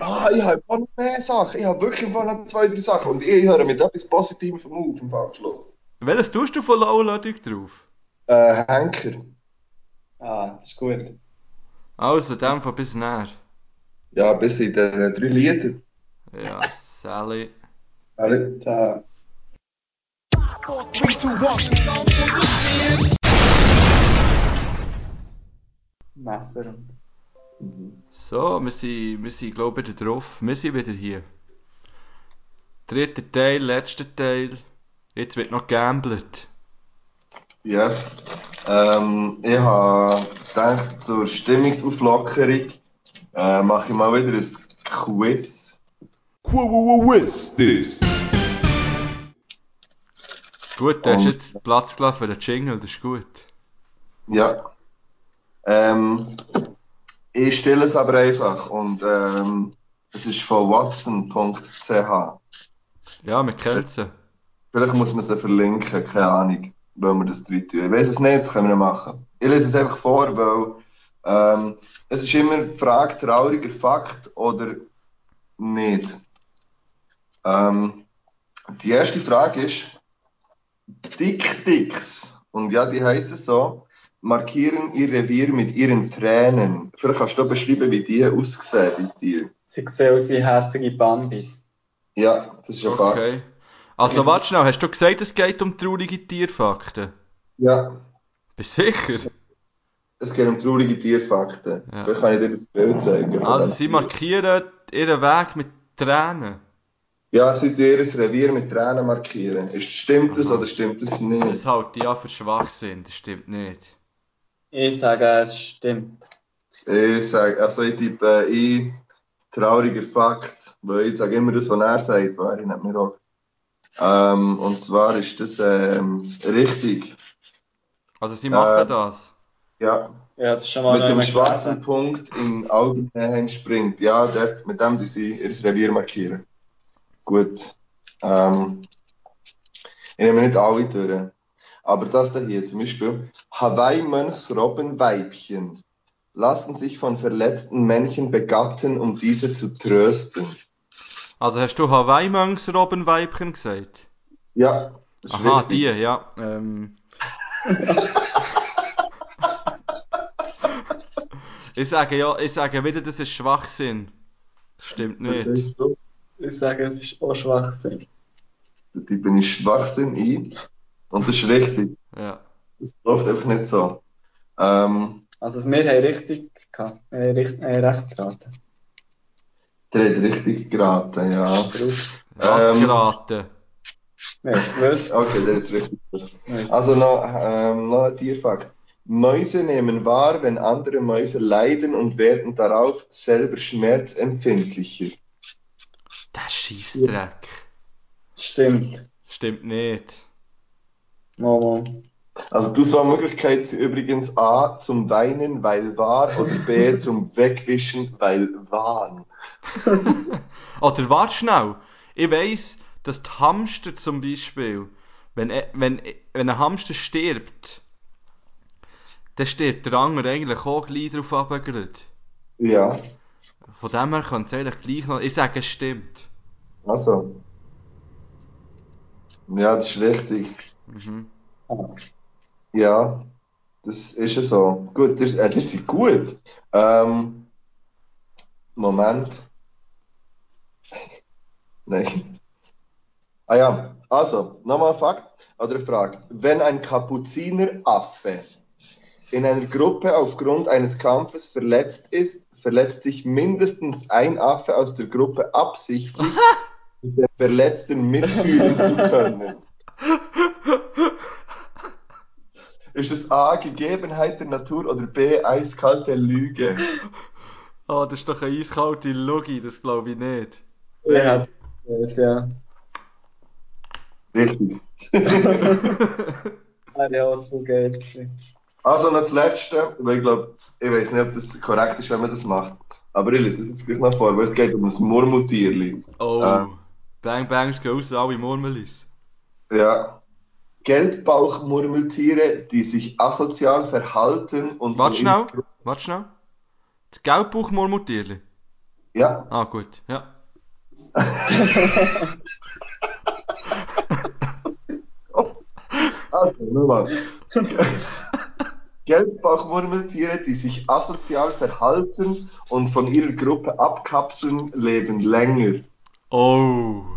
Ah, ich habe noch mehr Sachen. Ich habe wirklich noch zwei, drei Sachen. Und ich höre mit etwas Positivem vom Auf im Abschluss. Welches tust du von Low Ludwig drauf? Äh, Henker. Ah, das ist gut. Also, dem von bis näher. Ja, bis in den drei Liedern. Ja, Sally. Alle. Ciao. Messer und. So, wir sind, wir sind glaube ich wieder drauf. Wir sind wieder hier. Dritter Teil, letzter Teil. Jetzt wird noch gamblet. Yes. Ähm, ich habe gedacht, zur Stimmungsauflockerung äh, mache ich mal wieder ein Quiz. Quiz this. Gut, du hast jetzt Platz gelassen für den Jingle, das ist gut. Ja. Ähm, ich stelle es aber einfach und ähm, es ist von watson.ch. Ja, kennen sie. Vielleicht muss man sie verlinken, keine Ahnung, wenn wir das drin tun. Ich weiß es nicht, können wir machen. Ich lese es einfach vor, weil ähm, es ist immer die Frage, trauriger Fakt oder nicht. Ähm, die erste Frage ist, Dick-Dicks, und ja, die heißen so, markieren ihr Revier mit ihren Tränen. Vielleicht kannst du beschreiben, wie die aussehen bei dir. Sie sehen aus wie herzige Bambis. Ja, das ist Fakt. Okay. Also, warte schnell, hast du gesagt, es geht um traurige Tierfakten? Ja. Bist du sicher? Es geht um traurige Tierfakten. Ja. Vielleicht kann ich dir das Bild zeigen. Also, sie markieren ihren Weg mit Tränen. Ja, sie tun ihr Revier mit Tränen markieren. Ist, stimmt das Aha. oder stimmt das Das nicht? halte ich ja für Schwachsinn, das stimmt nicht. Ich sage, es stimmt. Ich sage, also ich tippe ein, trauriger Fakt, weil ich sage immer das, was er sagt, war ich nicht mehr auch. Ähm, und zwar ist das ähm, richtig. Also, sie machen Äh, das. Ja. Ja, das ist schon mal Mit dem schwarzen gelesen. Punkt in Augenhöhe entspringt. Ja, dort, mit dem die sie ihr Revier markieren. Gut. Ähm, ich nehme nicht alle durch. Aber das da hier zum Beispiel. Hawaii-Mönchsrobbenweibchen lassen sich von verletzten Männchen begatten, um diese zu trösten. Also, hast du Hawaii-Mönchs-Robbenweibchen gesagt? Ja, das ist Aha, richtig. die, ja. Ähm. ich sage ja, ich sage wieder, das ist Schwachsinn. Das stimmt nicht. du? Ich sage, es ist auch Schwachsinn. Da bin ich Schwachsinn ein. Und das ist richtig. Ja. Das läuft einfach nicht so. Ähm, Also, wir haben richtig gehabt. Wir haben recht, äh, recht geraten. der hat richtig geraten, ja. Ähm. geraten? Okay, der hat richtig Also noch, ähm, noch ein Tierfakt. Mäuse nehmen wahr, wenn andere Mäuse leiden und werden darauf selber schmerzempfindlicher. Das Scheissdreck. Stimmt. Stimmt nicht. Momo. Also die Auswahlmöglichkeiten sind übrigens A zum Weinen, weil wahr oder B zum Wegwischen, weil wahn. Oder warte schnell. Ich weiss, dass die Hamster zum Beispiel, wenn, e- wenn, wenn ein Hamster stirbt, dann stirbt der andere eigentlich auch gleich drauf runtergerührt. Ja, Von dem her kann es eigentlich gleich noch. Ich sage, es stimmt. also. Ja, das ist richtig. Mhm. Ja, das ist ja so. Gut, das, äh, das ist gut. Ähm, Moment. Nein. Ah ja, also, nochmal ein Fakt oder eine Frage. Wenn ein Kapuzineraffe in einer Gruppe aufgrund eines Kampfes verletzt ist, verletzt sich mindestens ein Affe aus der Gruppe absichtlich, um den Verletzten mitfühlen zu können. Ist das A, Gegebenheit der Natur oder B, eiskalte Lüge? Ah, das ist doch eine eiskalte Logi, das glaube ich nicht. Ich hab's gehört, ja. Richtig. Wäre ja auch zu geil gewesen. Also noch das Letzte, weil ich glaube, ich weiß nicht, ob das korrekt ist, wenn man das macht. Aber ich lese es jetzt gleich mal vor, weil es geht um das Murmeltierli. Oh. Äh. Bang Bangs gehen raus, alle Murmelis. Ja. Gelbbauchmurmeltiere, die sich asozial verhalten und Warte schnell, warte schnell. Das Gelbbauchmurmeltierli. Ja, Ah, gut, ja. also nochmal. Gelbbauchmurmeltiere, die sich asozial verhalten und von ihrer Gruppe abkapseln, leben länger. Oh.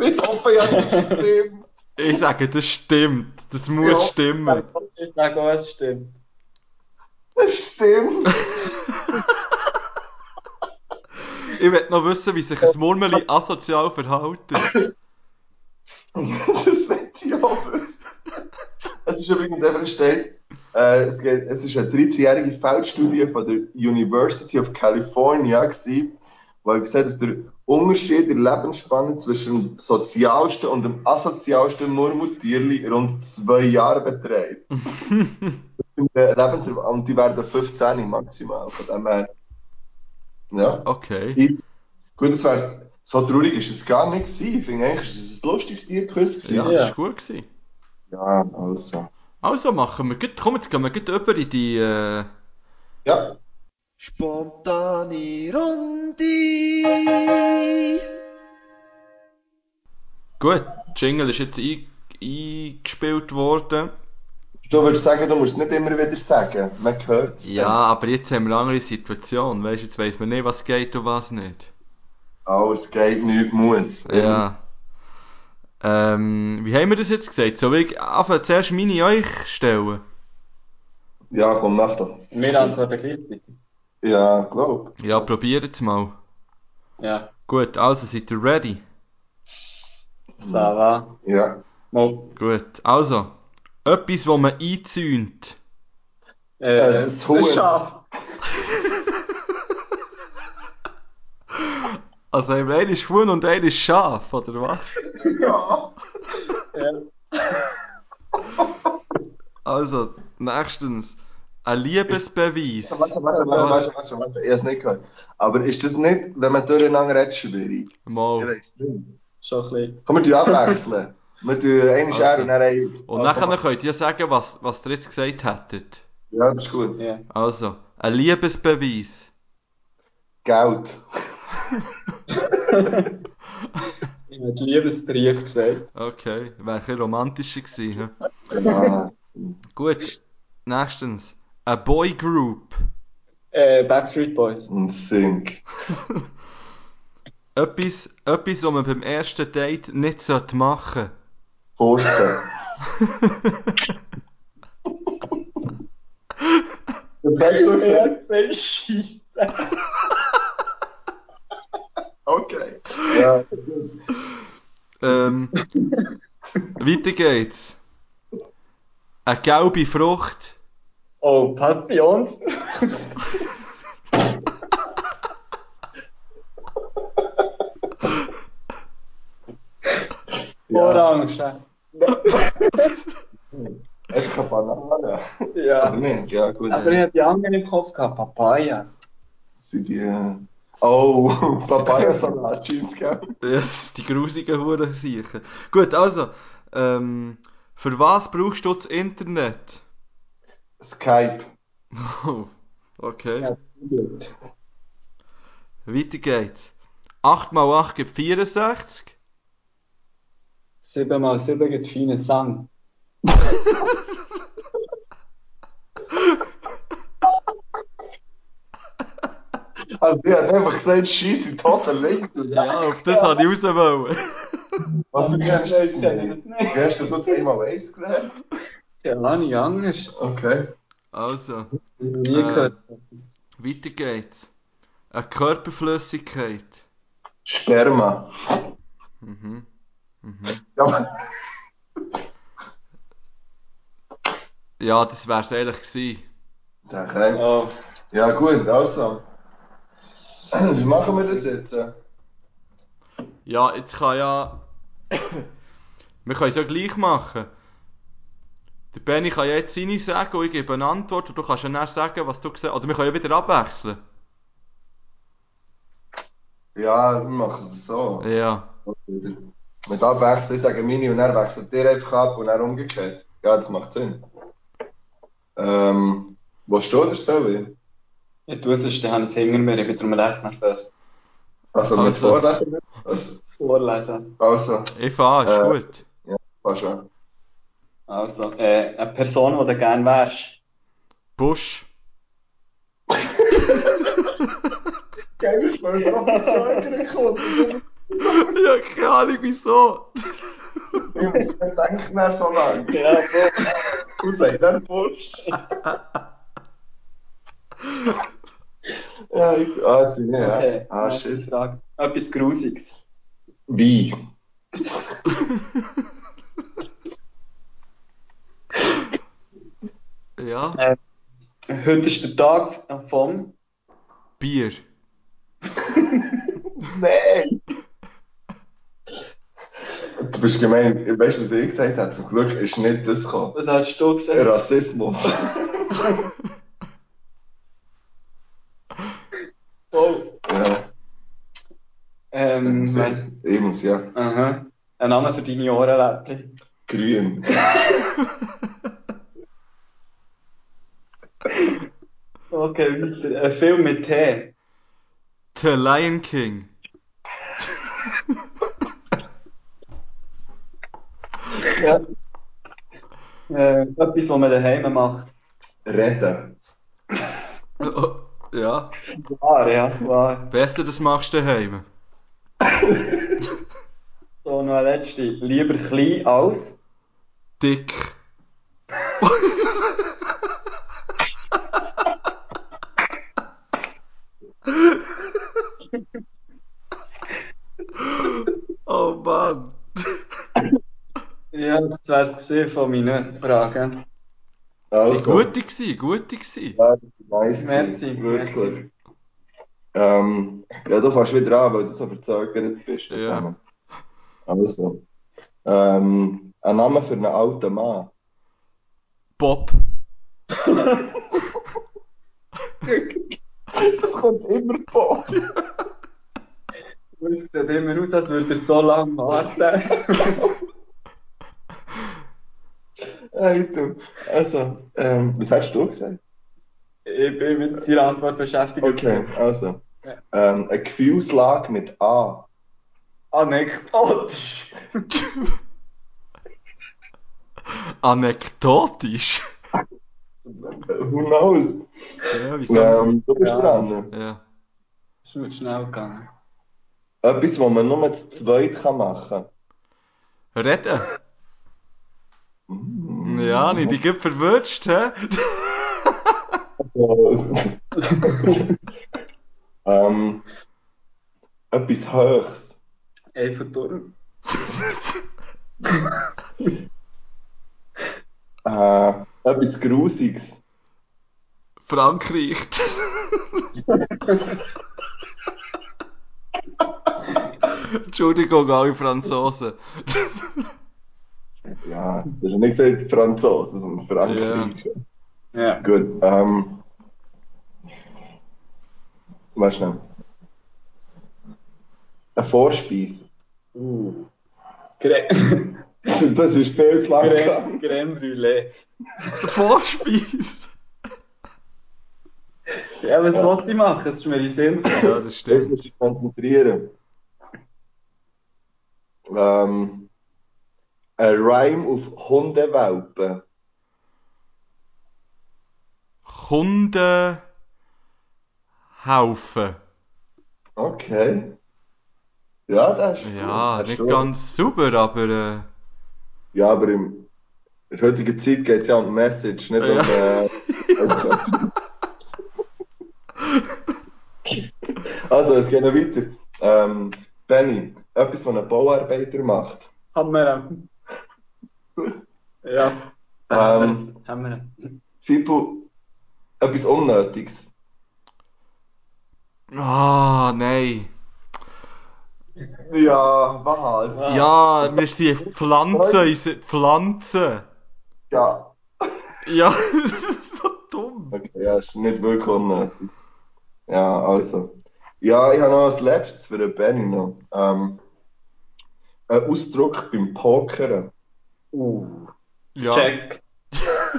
Ich hoffe ja, das stimmt. Ich sage, das stimmt. Das muss Ja. stimmen. Ich sage auch, es stimmt. Das stimmt. Ich will noch wissen, wie sich ein Murmeli asozial verhält. Das wird ich auch wissen. Es ist übrigens einfach steht, äh, es, geht, es ist eine 13-jährige Feldstudie von der University of California gewesen, er gesagt hat, dass der Unterschied in der Lebensspanne zwischen dem sozialsten und dem asozialsten Murmeltierli rund zwei Jahre beträgt. Und die werden 15 maximal. Von dem her, ja. Okay. Ich, gut, das wäre so traurig ist es gar nicht gewesen. Ich finde eigentlich, es ein lustiges Tierquiz gewesen. Ja, Ja. das war gut. Gewesen. Ja, also. Also machen wir, gut, komm, jetzt gehen wir gut über in die, äh, Ja. Spontane Runde. gut, Jingle ist jetzt ein, eingespielt worden. Du würdest sagen, du musst es nicht immer wieder sagen. Man hört es. Ja, aber jetzt haben wir eine andere Situation, weißt, jetzt weiss man nicht, was geht und was nicht. Alles geht, nichts muss. Ja. Ähm, wie haben wir das jetzt gesagt? Soll ich einfach zuerst meine euch stellen? Ja, komm, mach doch. Wir antworten gleichzeitig. Ja, glaub. Ja, probiert's mal. Ja. Gut, also seid ihr ready? Va. Ja. Mal, Gut, also. Etwas, wo man einzäunt. äh, Äh, das Huhn. Schaf. Also eine ist Huhn und eine ist Schaf, oder was? Ja. Ja. Also, nächstens. Ein Liebesbeweis. Warte, warte, warte, warte, warte, warte. Ich habe es nicht gehört. Aber ist das nicht, wenn man durcheinander redet, schwierig? Ich Mal. weiß nicht. Schon ein bisschen. Komm, wir tun abwechseln. Wir tun eine Also. Schere und dann eine. Und nachher könnt ihr sagen, was, was ihr jetzt gesagt hättet. Ja, das ist gut. Ja. Also, ein Liebesbeweis. Geld. Ich habe Liebesbrief gesagt. Okay, wäre ein bisschen romantischer gewesen. hä? Ja. Gut, nächstens. Eine Boygroup. Äh, Backstreet Boys. Und Sink. Etwas, etwas, was man beim ersten Date nicht sollte machen. Das hast du gesagt? gesagt, Scheisse. Okay. Ja. Ähm, weiter geht's. Eine gelbe Frucht. Oh, Passions. Orange. Echt eine Banane. Ja. nicht? Ja, gut. Aber ich hatte die anderen im Kopf gehabt, Papayas. Das sind die. äh, Oh, Papayasalat, scheint's, gell? Ja, die grusigen Huren sicher. Gut, also, ähm, für was brauchst du das Internet? Skype. Oh, okay. Ja, gut. Weiter geht's. 8 mal 8 gibt 64. 7 mal 7 gibt feine Sang. Also, die hat einfach gesagt, Scheiße, die Hose liegt. Und Ja, auf das habe ich raus wollen. Was du kennst, Ja, das nicht. das nicht. Wie hast du das einmal eins gelernt? Ja, lange nicht anders. Okay. Also, Äh. weiter geht's. Eine Körperflüssigkeit. Sperma. Mhm. Mhm. Ja, Ja, das wär's eigentlich gewesen. okay. Oh, Ja, gut, also. Wie machen wir das jetzt? Ja, jetzt kann ja. Wir können es ja gleich machen. Der Benny kann ja jetzt seine sagen und ich gebe eine Antwort und du kannst ja dann sagen, was du gesagt hast. Oder wir können ja wieder abwechseln. Ja, wir machen es so. Ja. Mit abwechseln, ich sage meine und er wechselt dir einfach ab und dann umgekehrt. Ja, das macht Sinn. Ähm, wo steht das so? wie? ich tue es, sonst ich es hinter mir, ich bin darum recht nervös. Also mit Also. Vorlesen? Also, Vorlesen. also, Ich fahre, ist Äh. gut. fast schon. Also, äh, eine Person, die du gerne wärst. Busch. Geil, mal so verzögern kommt. ja, keine Ahnung wieso. Ich muss nicht so lange. Ja, Du sagst dann Post. ja, ich, ah, jetzt bin ich, ja. Okay, Ah, shit. Frage. Etwas Grusiges. Wie? Ja. Heute ist der Tag vom. Bier. Nein! Du bist gemein. Weißt du, was ich gesagt habe? Zum Glück ist nicht das gekommen. Was hast du gesagt? Rassismus. Oh. ja. Ähm, So, mein- ich muss ja. aha. Ein Name für deine Ohrenläppchen. Grün. Okay, weiter. Ein Film mit T. The Lion King. Ja. Äh, etwas, was man daheim macht. Reden. Oh, ja, Klar, ja, klar. besser das machst du daheim. So, noch eine letzte. Lieber klein als. Dick. oh Mann. Ja, das wär's gewesen von meinen Fragen. Also. Gute gsi, gute gsi. Ja, das ist nice. Merci, gewesen, Wirklich. merci. Ähm, ja, du fängst wieder an, weil du so verzögert bist. Ja. Also. Ähm, ein Name für einen alten Mann. Bob. Das kommt immer vor. Es sieht immer aus, als würde er so lange warten. Hey, du. Also, ähm, was hast du gesagt? ich bin mit seiner Antwort beschäftigt. Okay, also. Ja. Ähm, eine Gefühlslage mit A. Anekdotisch. Anekdotisch. Who knows? Ja, wie kann Ähm, du bist Ja. dran. Ja. Ist mir zu schnell gegangen. Etwas, was man nur zu zweit kann machen Reden. Mm. Ja, nicht die gibt verwünscht, hä? ähm, etwas Höchst. Eiffelturm. Äh, etwas Grusiges. Frankreich. Entschuldigung, alle Franzosen. Ja, das ist ja nicht gesagt Franzosen, sondern Frankreich. Ja. Gut, ähm. Weißt du Eine Vorspeise. Uh. Das ist viel zu lang Creme, gegangen. Creme Brûlée. Vorspeise. Ja, was Ja. wollte ich machen? Das ist mir in Sinn. Ja, das Jetzt stimmt. musst du dich konzentrieren. Ähm, ein Rhyme auf Hundewelpen. Kundenhaufen. Okay. Ja, das ist Ja, Hast nicht du- ganz sauber, aber äh, Ja, aber im, in der heutigen Zeit geht es ja um Message, nicht Ja. um. Äh, also, es geht noch weiter. Ähm, Benny, etwas, was ein Bauarbeiter macht. Hammer. Ja. Ähm, Hammer. Fibu, etwas Unnötiges. ah, nein. Ja, was? Ah. Ja, wir sind Pflanzen, unsere Pflanzen. Ja. Ja, das ist so dumm. Okay, ja, ist nicht wirklich unnötig. Ja, also. Ja, ich habe noch als letztes für den Benny noch. Ähm, ein Ausdruck beim Pokern. Uh. Ja. Check.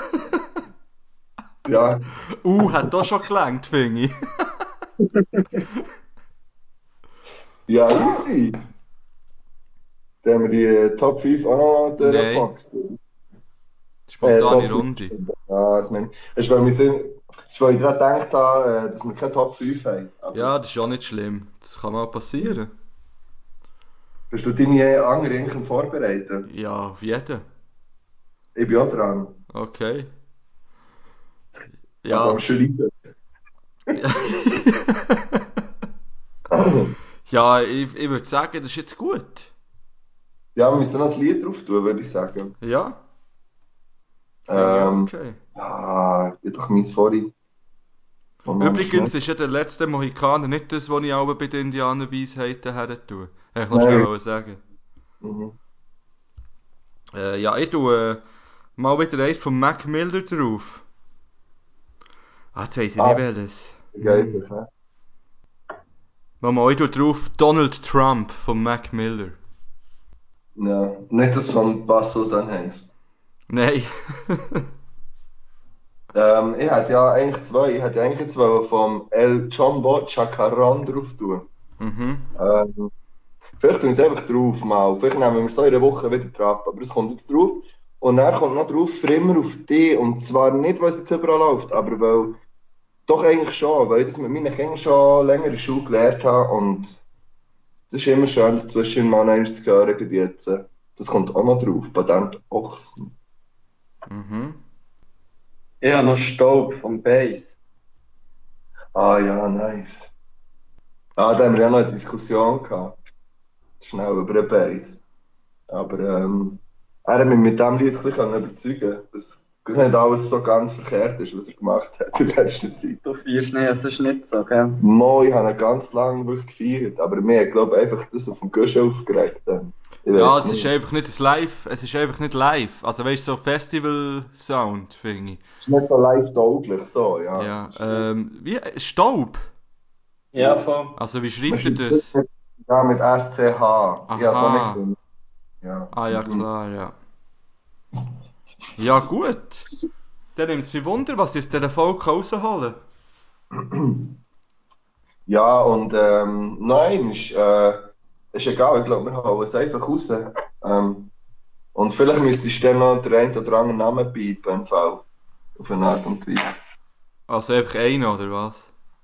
Ja, Uh, hat doch schon gelangt, finde ich. ja, easy. Dann haben wir die äh, Top 5 auch noch durchgeboxt. Äh, Spontane 5. Runde. Ja, das meine ich. Das ist, weil wir sind, das ist, weil ich daran gedacht habe, äh, dass wir keine Top 5 haben. Aber Ja, das ist auch nicht schlimm. Das kann mal passieren. Bist du deine andere Enkel vorbereitet? Ja, auf jeden. Ich bin auch dran. Okay. Also Ja. am Schreiben. Ja, ich, ich würde sagen, das ist jetzt gut. Ja, wir müssen noch ein Lied drauf tun, würde ich sagen. Ja. Ähm, okay. ah, ich doch vorhin. Moment, Übrigens schnell. ist ja der letzte Mohikaner nicht das, was ich auch bei den Indianerweisheiten her tue. Hätte ich noch schnell sagen. Mhm. Äh, ja, ich tue äh, mal wieder eins von Mac Miller drauf. Ah, jetzt weiss ich Ah. nicht welches. Geil, ne? Mal, mal, ich tue drauf Donald Trump von Mac Miller. Ja, nicht das von Basel dann heisst. Nein. Ähm, ich hätte ja eigentlich zwei. Ich hätte eigentlich wollen vom El Jumbo Chacaran drauf tun. mhm. Ähm, vielleicht tun wir es einfach drauf mal. Vielleicht nehmen wir es so in einer Woche wieder drauf. Aber es kommt jetzt drauf. Und dann kommt noch drauf für immer auf die. Und zwar nicht, weil es jetzt überall läuft, aber weil, doch eigentlich schon, weil ich das mit meinen Kindern schon länger in der Schule gelernt habe. Und das ist immer schön, das zwischen mal noch einmal zu hören. gerade Jetzt. Das kommt auch noch drauf. Patent Ochsen. Mhm. Ich habe noch Staub vom Bass. Ah ja, nice. Ah, da haben wir ja noch eine Diskussion gehabt. Schnell über den Bass. Aber ähm, er hat mich mit dem Lied ein bisschen überzeugen dass nicht alles so ganz verkehrt ist, was er gemacht hat in letzter Zeit. Du feierst nicht, es ist nicht so, gell? Mo, ich habe ihn ganz lange wirklich gefeiert, aber mir hat, glaube ich, einfach das auf dem Gusch aufgeregt. dann. Ich Ja, es nicht. ist einfach nicht das Live, es ist einfach nicht live. Also weißt du, so Festival-Sound, finde ich. Es ist nicht so live tauglich, so, ja. Ja, ähm, wie, Staub? Ja, voll. Also wie schreibt ihr das? Ja, mit SCH. Ich habe es auch Aha. nicht gefunden. Ja. Ah ja, klar, ja. Ja gut. Dann nimmt es mich Wunder, was ihr aus dieser Folge rausholen Ja, und ähm, nein, ist, äh, ist egal, ich glaube, wir hauen es einfach raus. Ähm, und vielleicht müsstest du dann noch den einen oder anderen Namen piepen im Fall. Auf eine Art und Weise. Also einfach einer, oder was?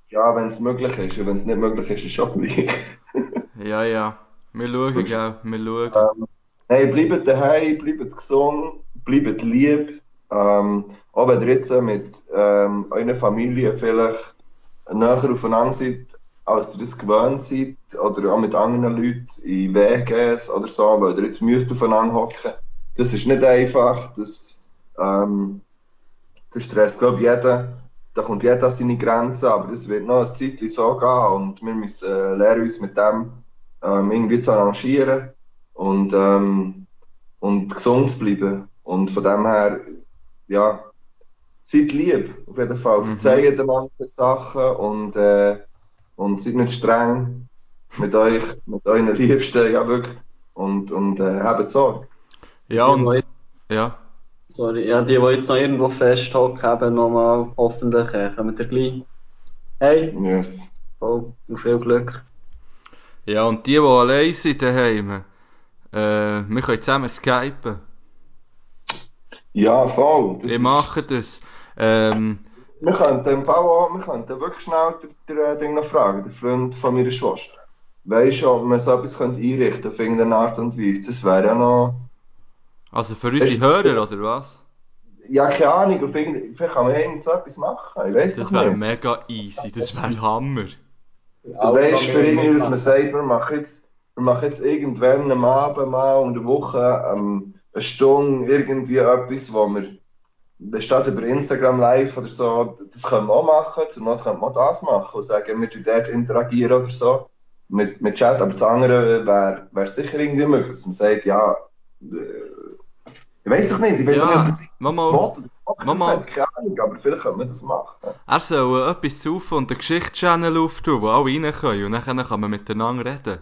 Ja, wenn es möglich ist. Und wenn es nicht möglich ist, ist es schon gleich. Ja, ja. Wir schauen, gell? Wir schauen. ähm, hey, bleibt daheim, bleibt gesund, bleibt lieb. Ähm, auch wenn ihr jetzt mit ähm, eurer Familie vielleicht näher aufeinander seid, als ihr das gewöhnt seid, oder auch mit anderen Leuten in WGs oder so, weil ihr jetzt müsst aufeinander hocken. Das ist nicht einfach, das, ähm, das stresst, glaube ich, jeden. Da kommt jeder an seine Grenzen, aber das wird noch ein Zeitchen so gehen und wir müssen äh, lernen, uns mit dem ähm, irgendwie zu arrangieren und, ähm, und gesund zu bleiben. Und von dem her, ja, seid lieb, auf jeden Fall. Mhm. Verzeiht einander Sachen und, äh, und seid nicht streng mit euch, mit euren Liebsten, ja wirklich. Und, und äh, habt Sorge. Ja, und. Ja. Sorry, ja, die, die jetzt noch irgendwo festhocken, haben nochmal hoffentlich äh, kommen ihr gleich. Hey, Yes. voll, und viel Glück. Ja, und die, die allein sind daheim, äh, wir können zusammen skypen. Ja, voll. Das Wir machen das. Ähm, Wir könnten im Fall auch, wir könnten wirklich schnell den, den, Ding noch fragen, den Freund von meiner Schwester. Weisst du, ob man so etwas könnte einrichten auf irgendeine Art und Weise? Das wäre ja noch, also für unsere Ist- Hörer, oder was? ja, keine Ahnung, auf irgendeine, vielleicht kann man irgend so etwas machen. Ich weiß Das doch wäre nicht. mega easy, das wäre Hammer. Du weißt, für irgendwie, dass man sagt, wir machen jetzt, wir machen jetzt irgendwann am Abend mal und eine Woche ähm, eine Stunde irgendwie etwas, wo wir, das steht über Instagram live oder so, das können wir auch machen, zur Not können wir auch das machen und sagen, wir tun dort interagieren oder so, mit, mit Chat, aber das andere wäre wär sicher irgendwie möglich, dass man sagt, ja, äh, ich weiß doch nicht, ich weiß auch nicht, ob Ja, das Mama, Motto oder Bock Mama. keine Ahnung, aber vielleicht können wir das machen. er soll etwas saufen und einen Geschichtschannel auftun, wo alle rein können und dann kann man miteinander reden.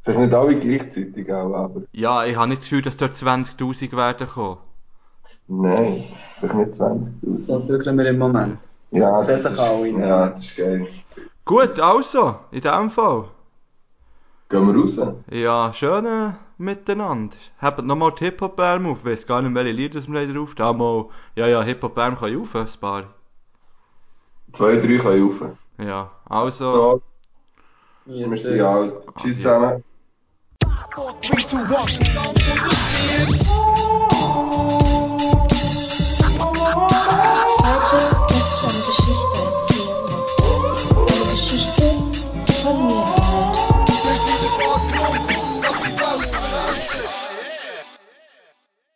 Vielleicht nicht alle gleichzeitig auch, aber Ja, ich habe nicht das Gefühl, dass dort 20'000 werden kommen. nein, vielleicht nicht 20. So bügeln wir im Moment. Ja, das dich ist, ja, das ist geil. Gut, also, in dem Fall. Gehen wir raus? Ja, schön äh, miteinander. Habt nochmal die Hip-Hop-Arm auf. Ich weiß gar nicht, welche Lieder wir drauf haben. Einmal, ja, ja, Hip-Hop-Arm kann ich auf, ein paar. Zwei, drei kann ich auf. Ja, also... So. Yes, wir sind alt. Tschüss zusammen. Heute möchte ich oh, Geschichte erzählen. Eine Geschichte von mir.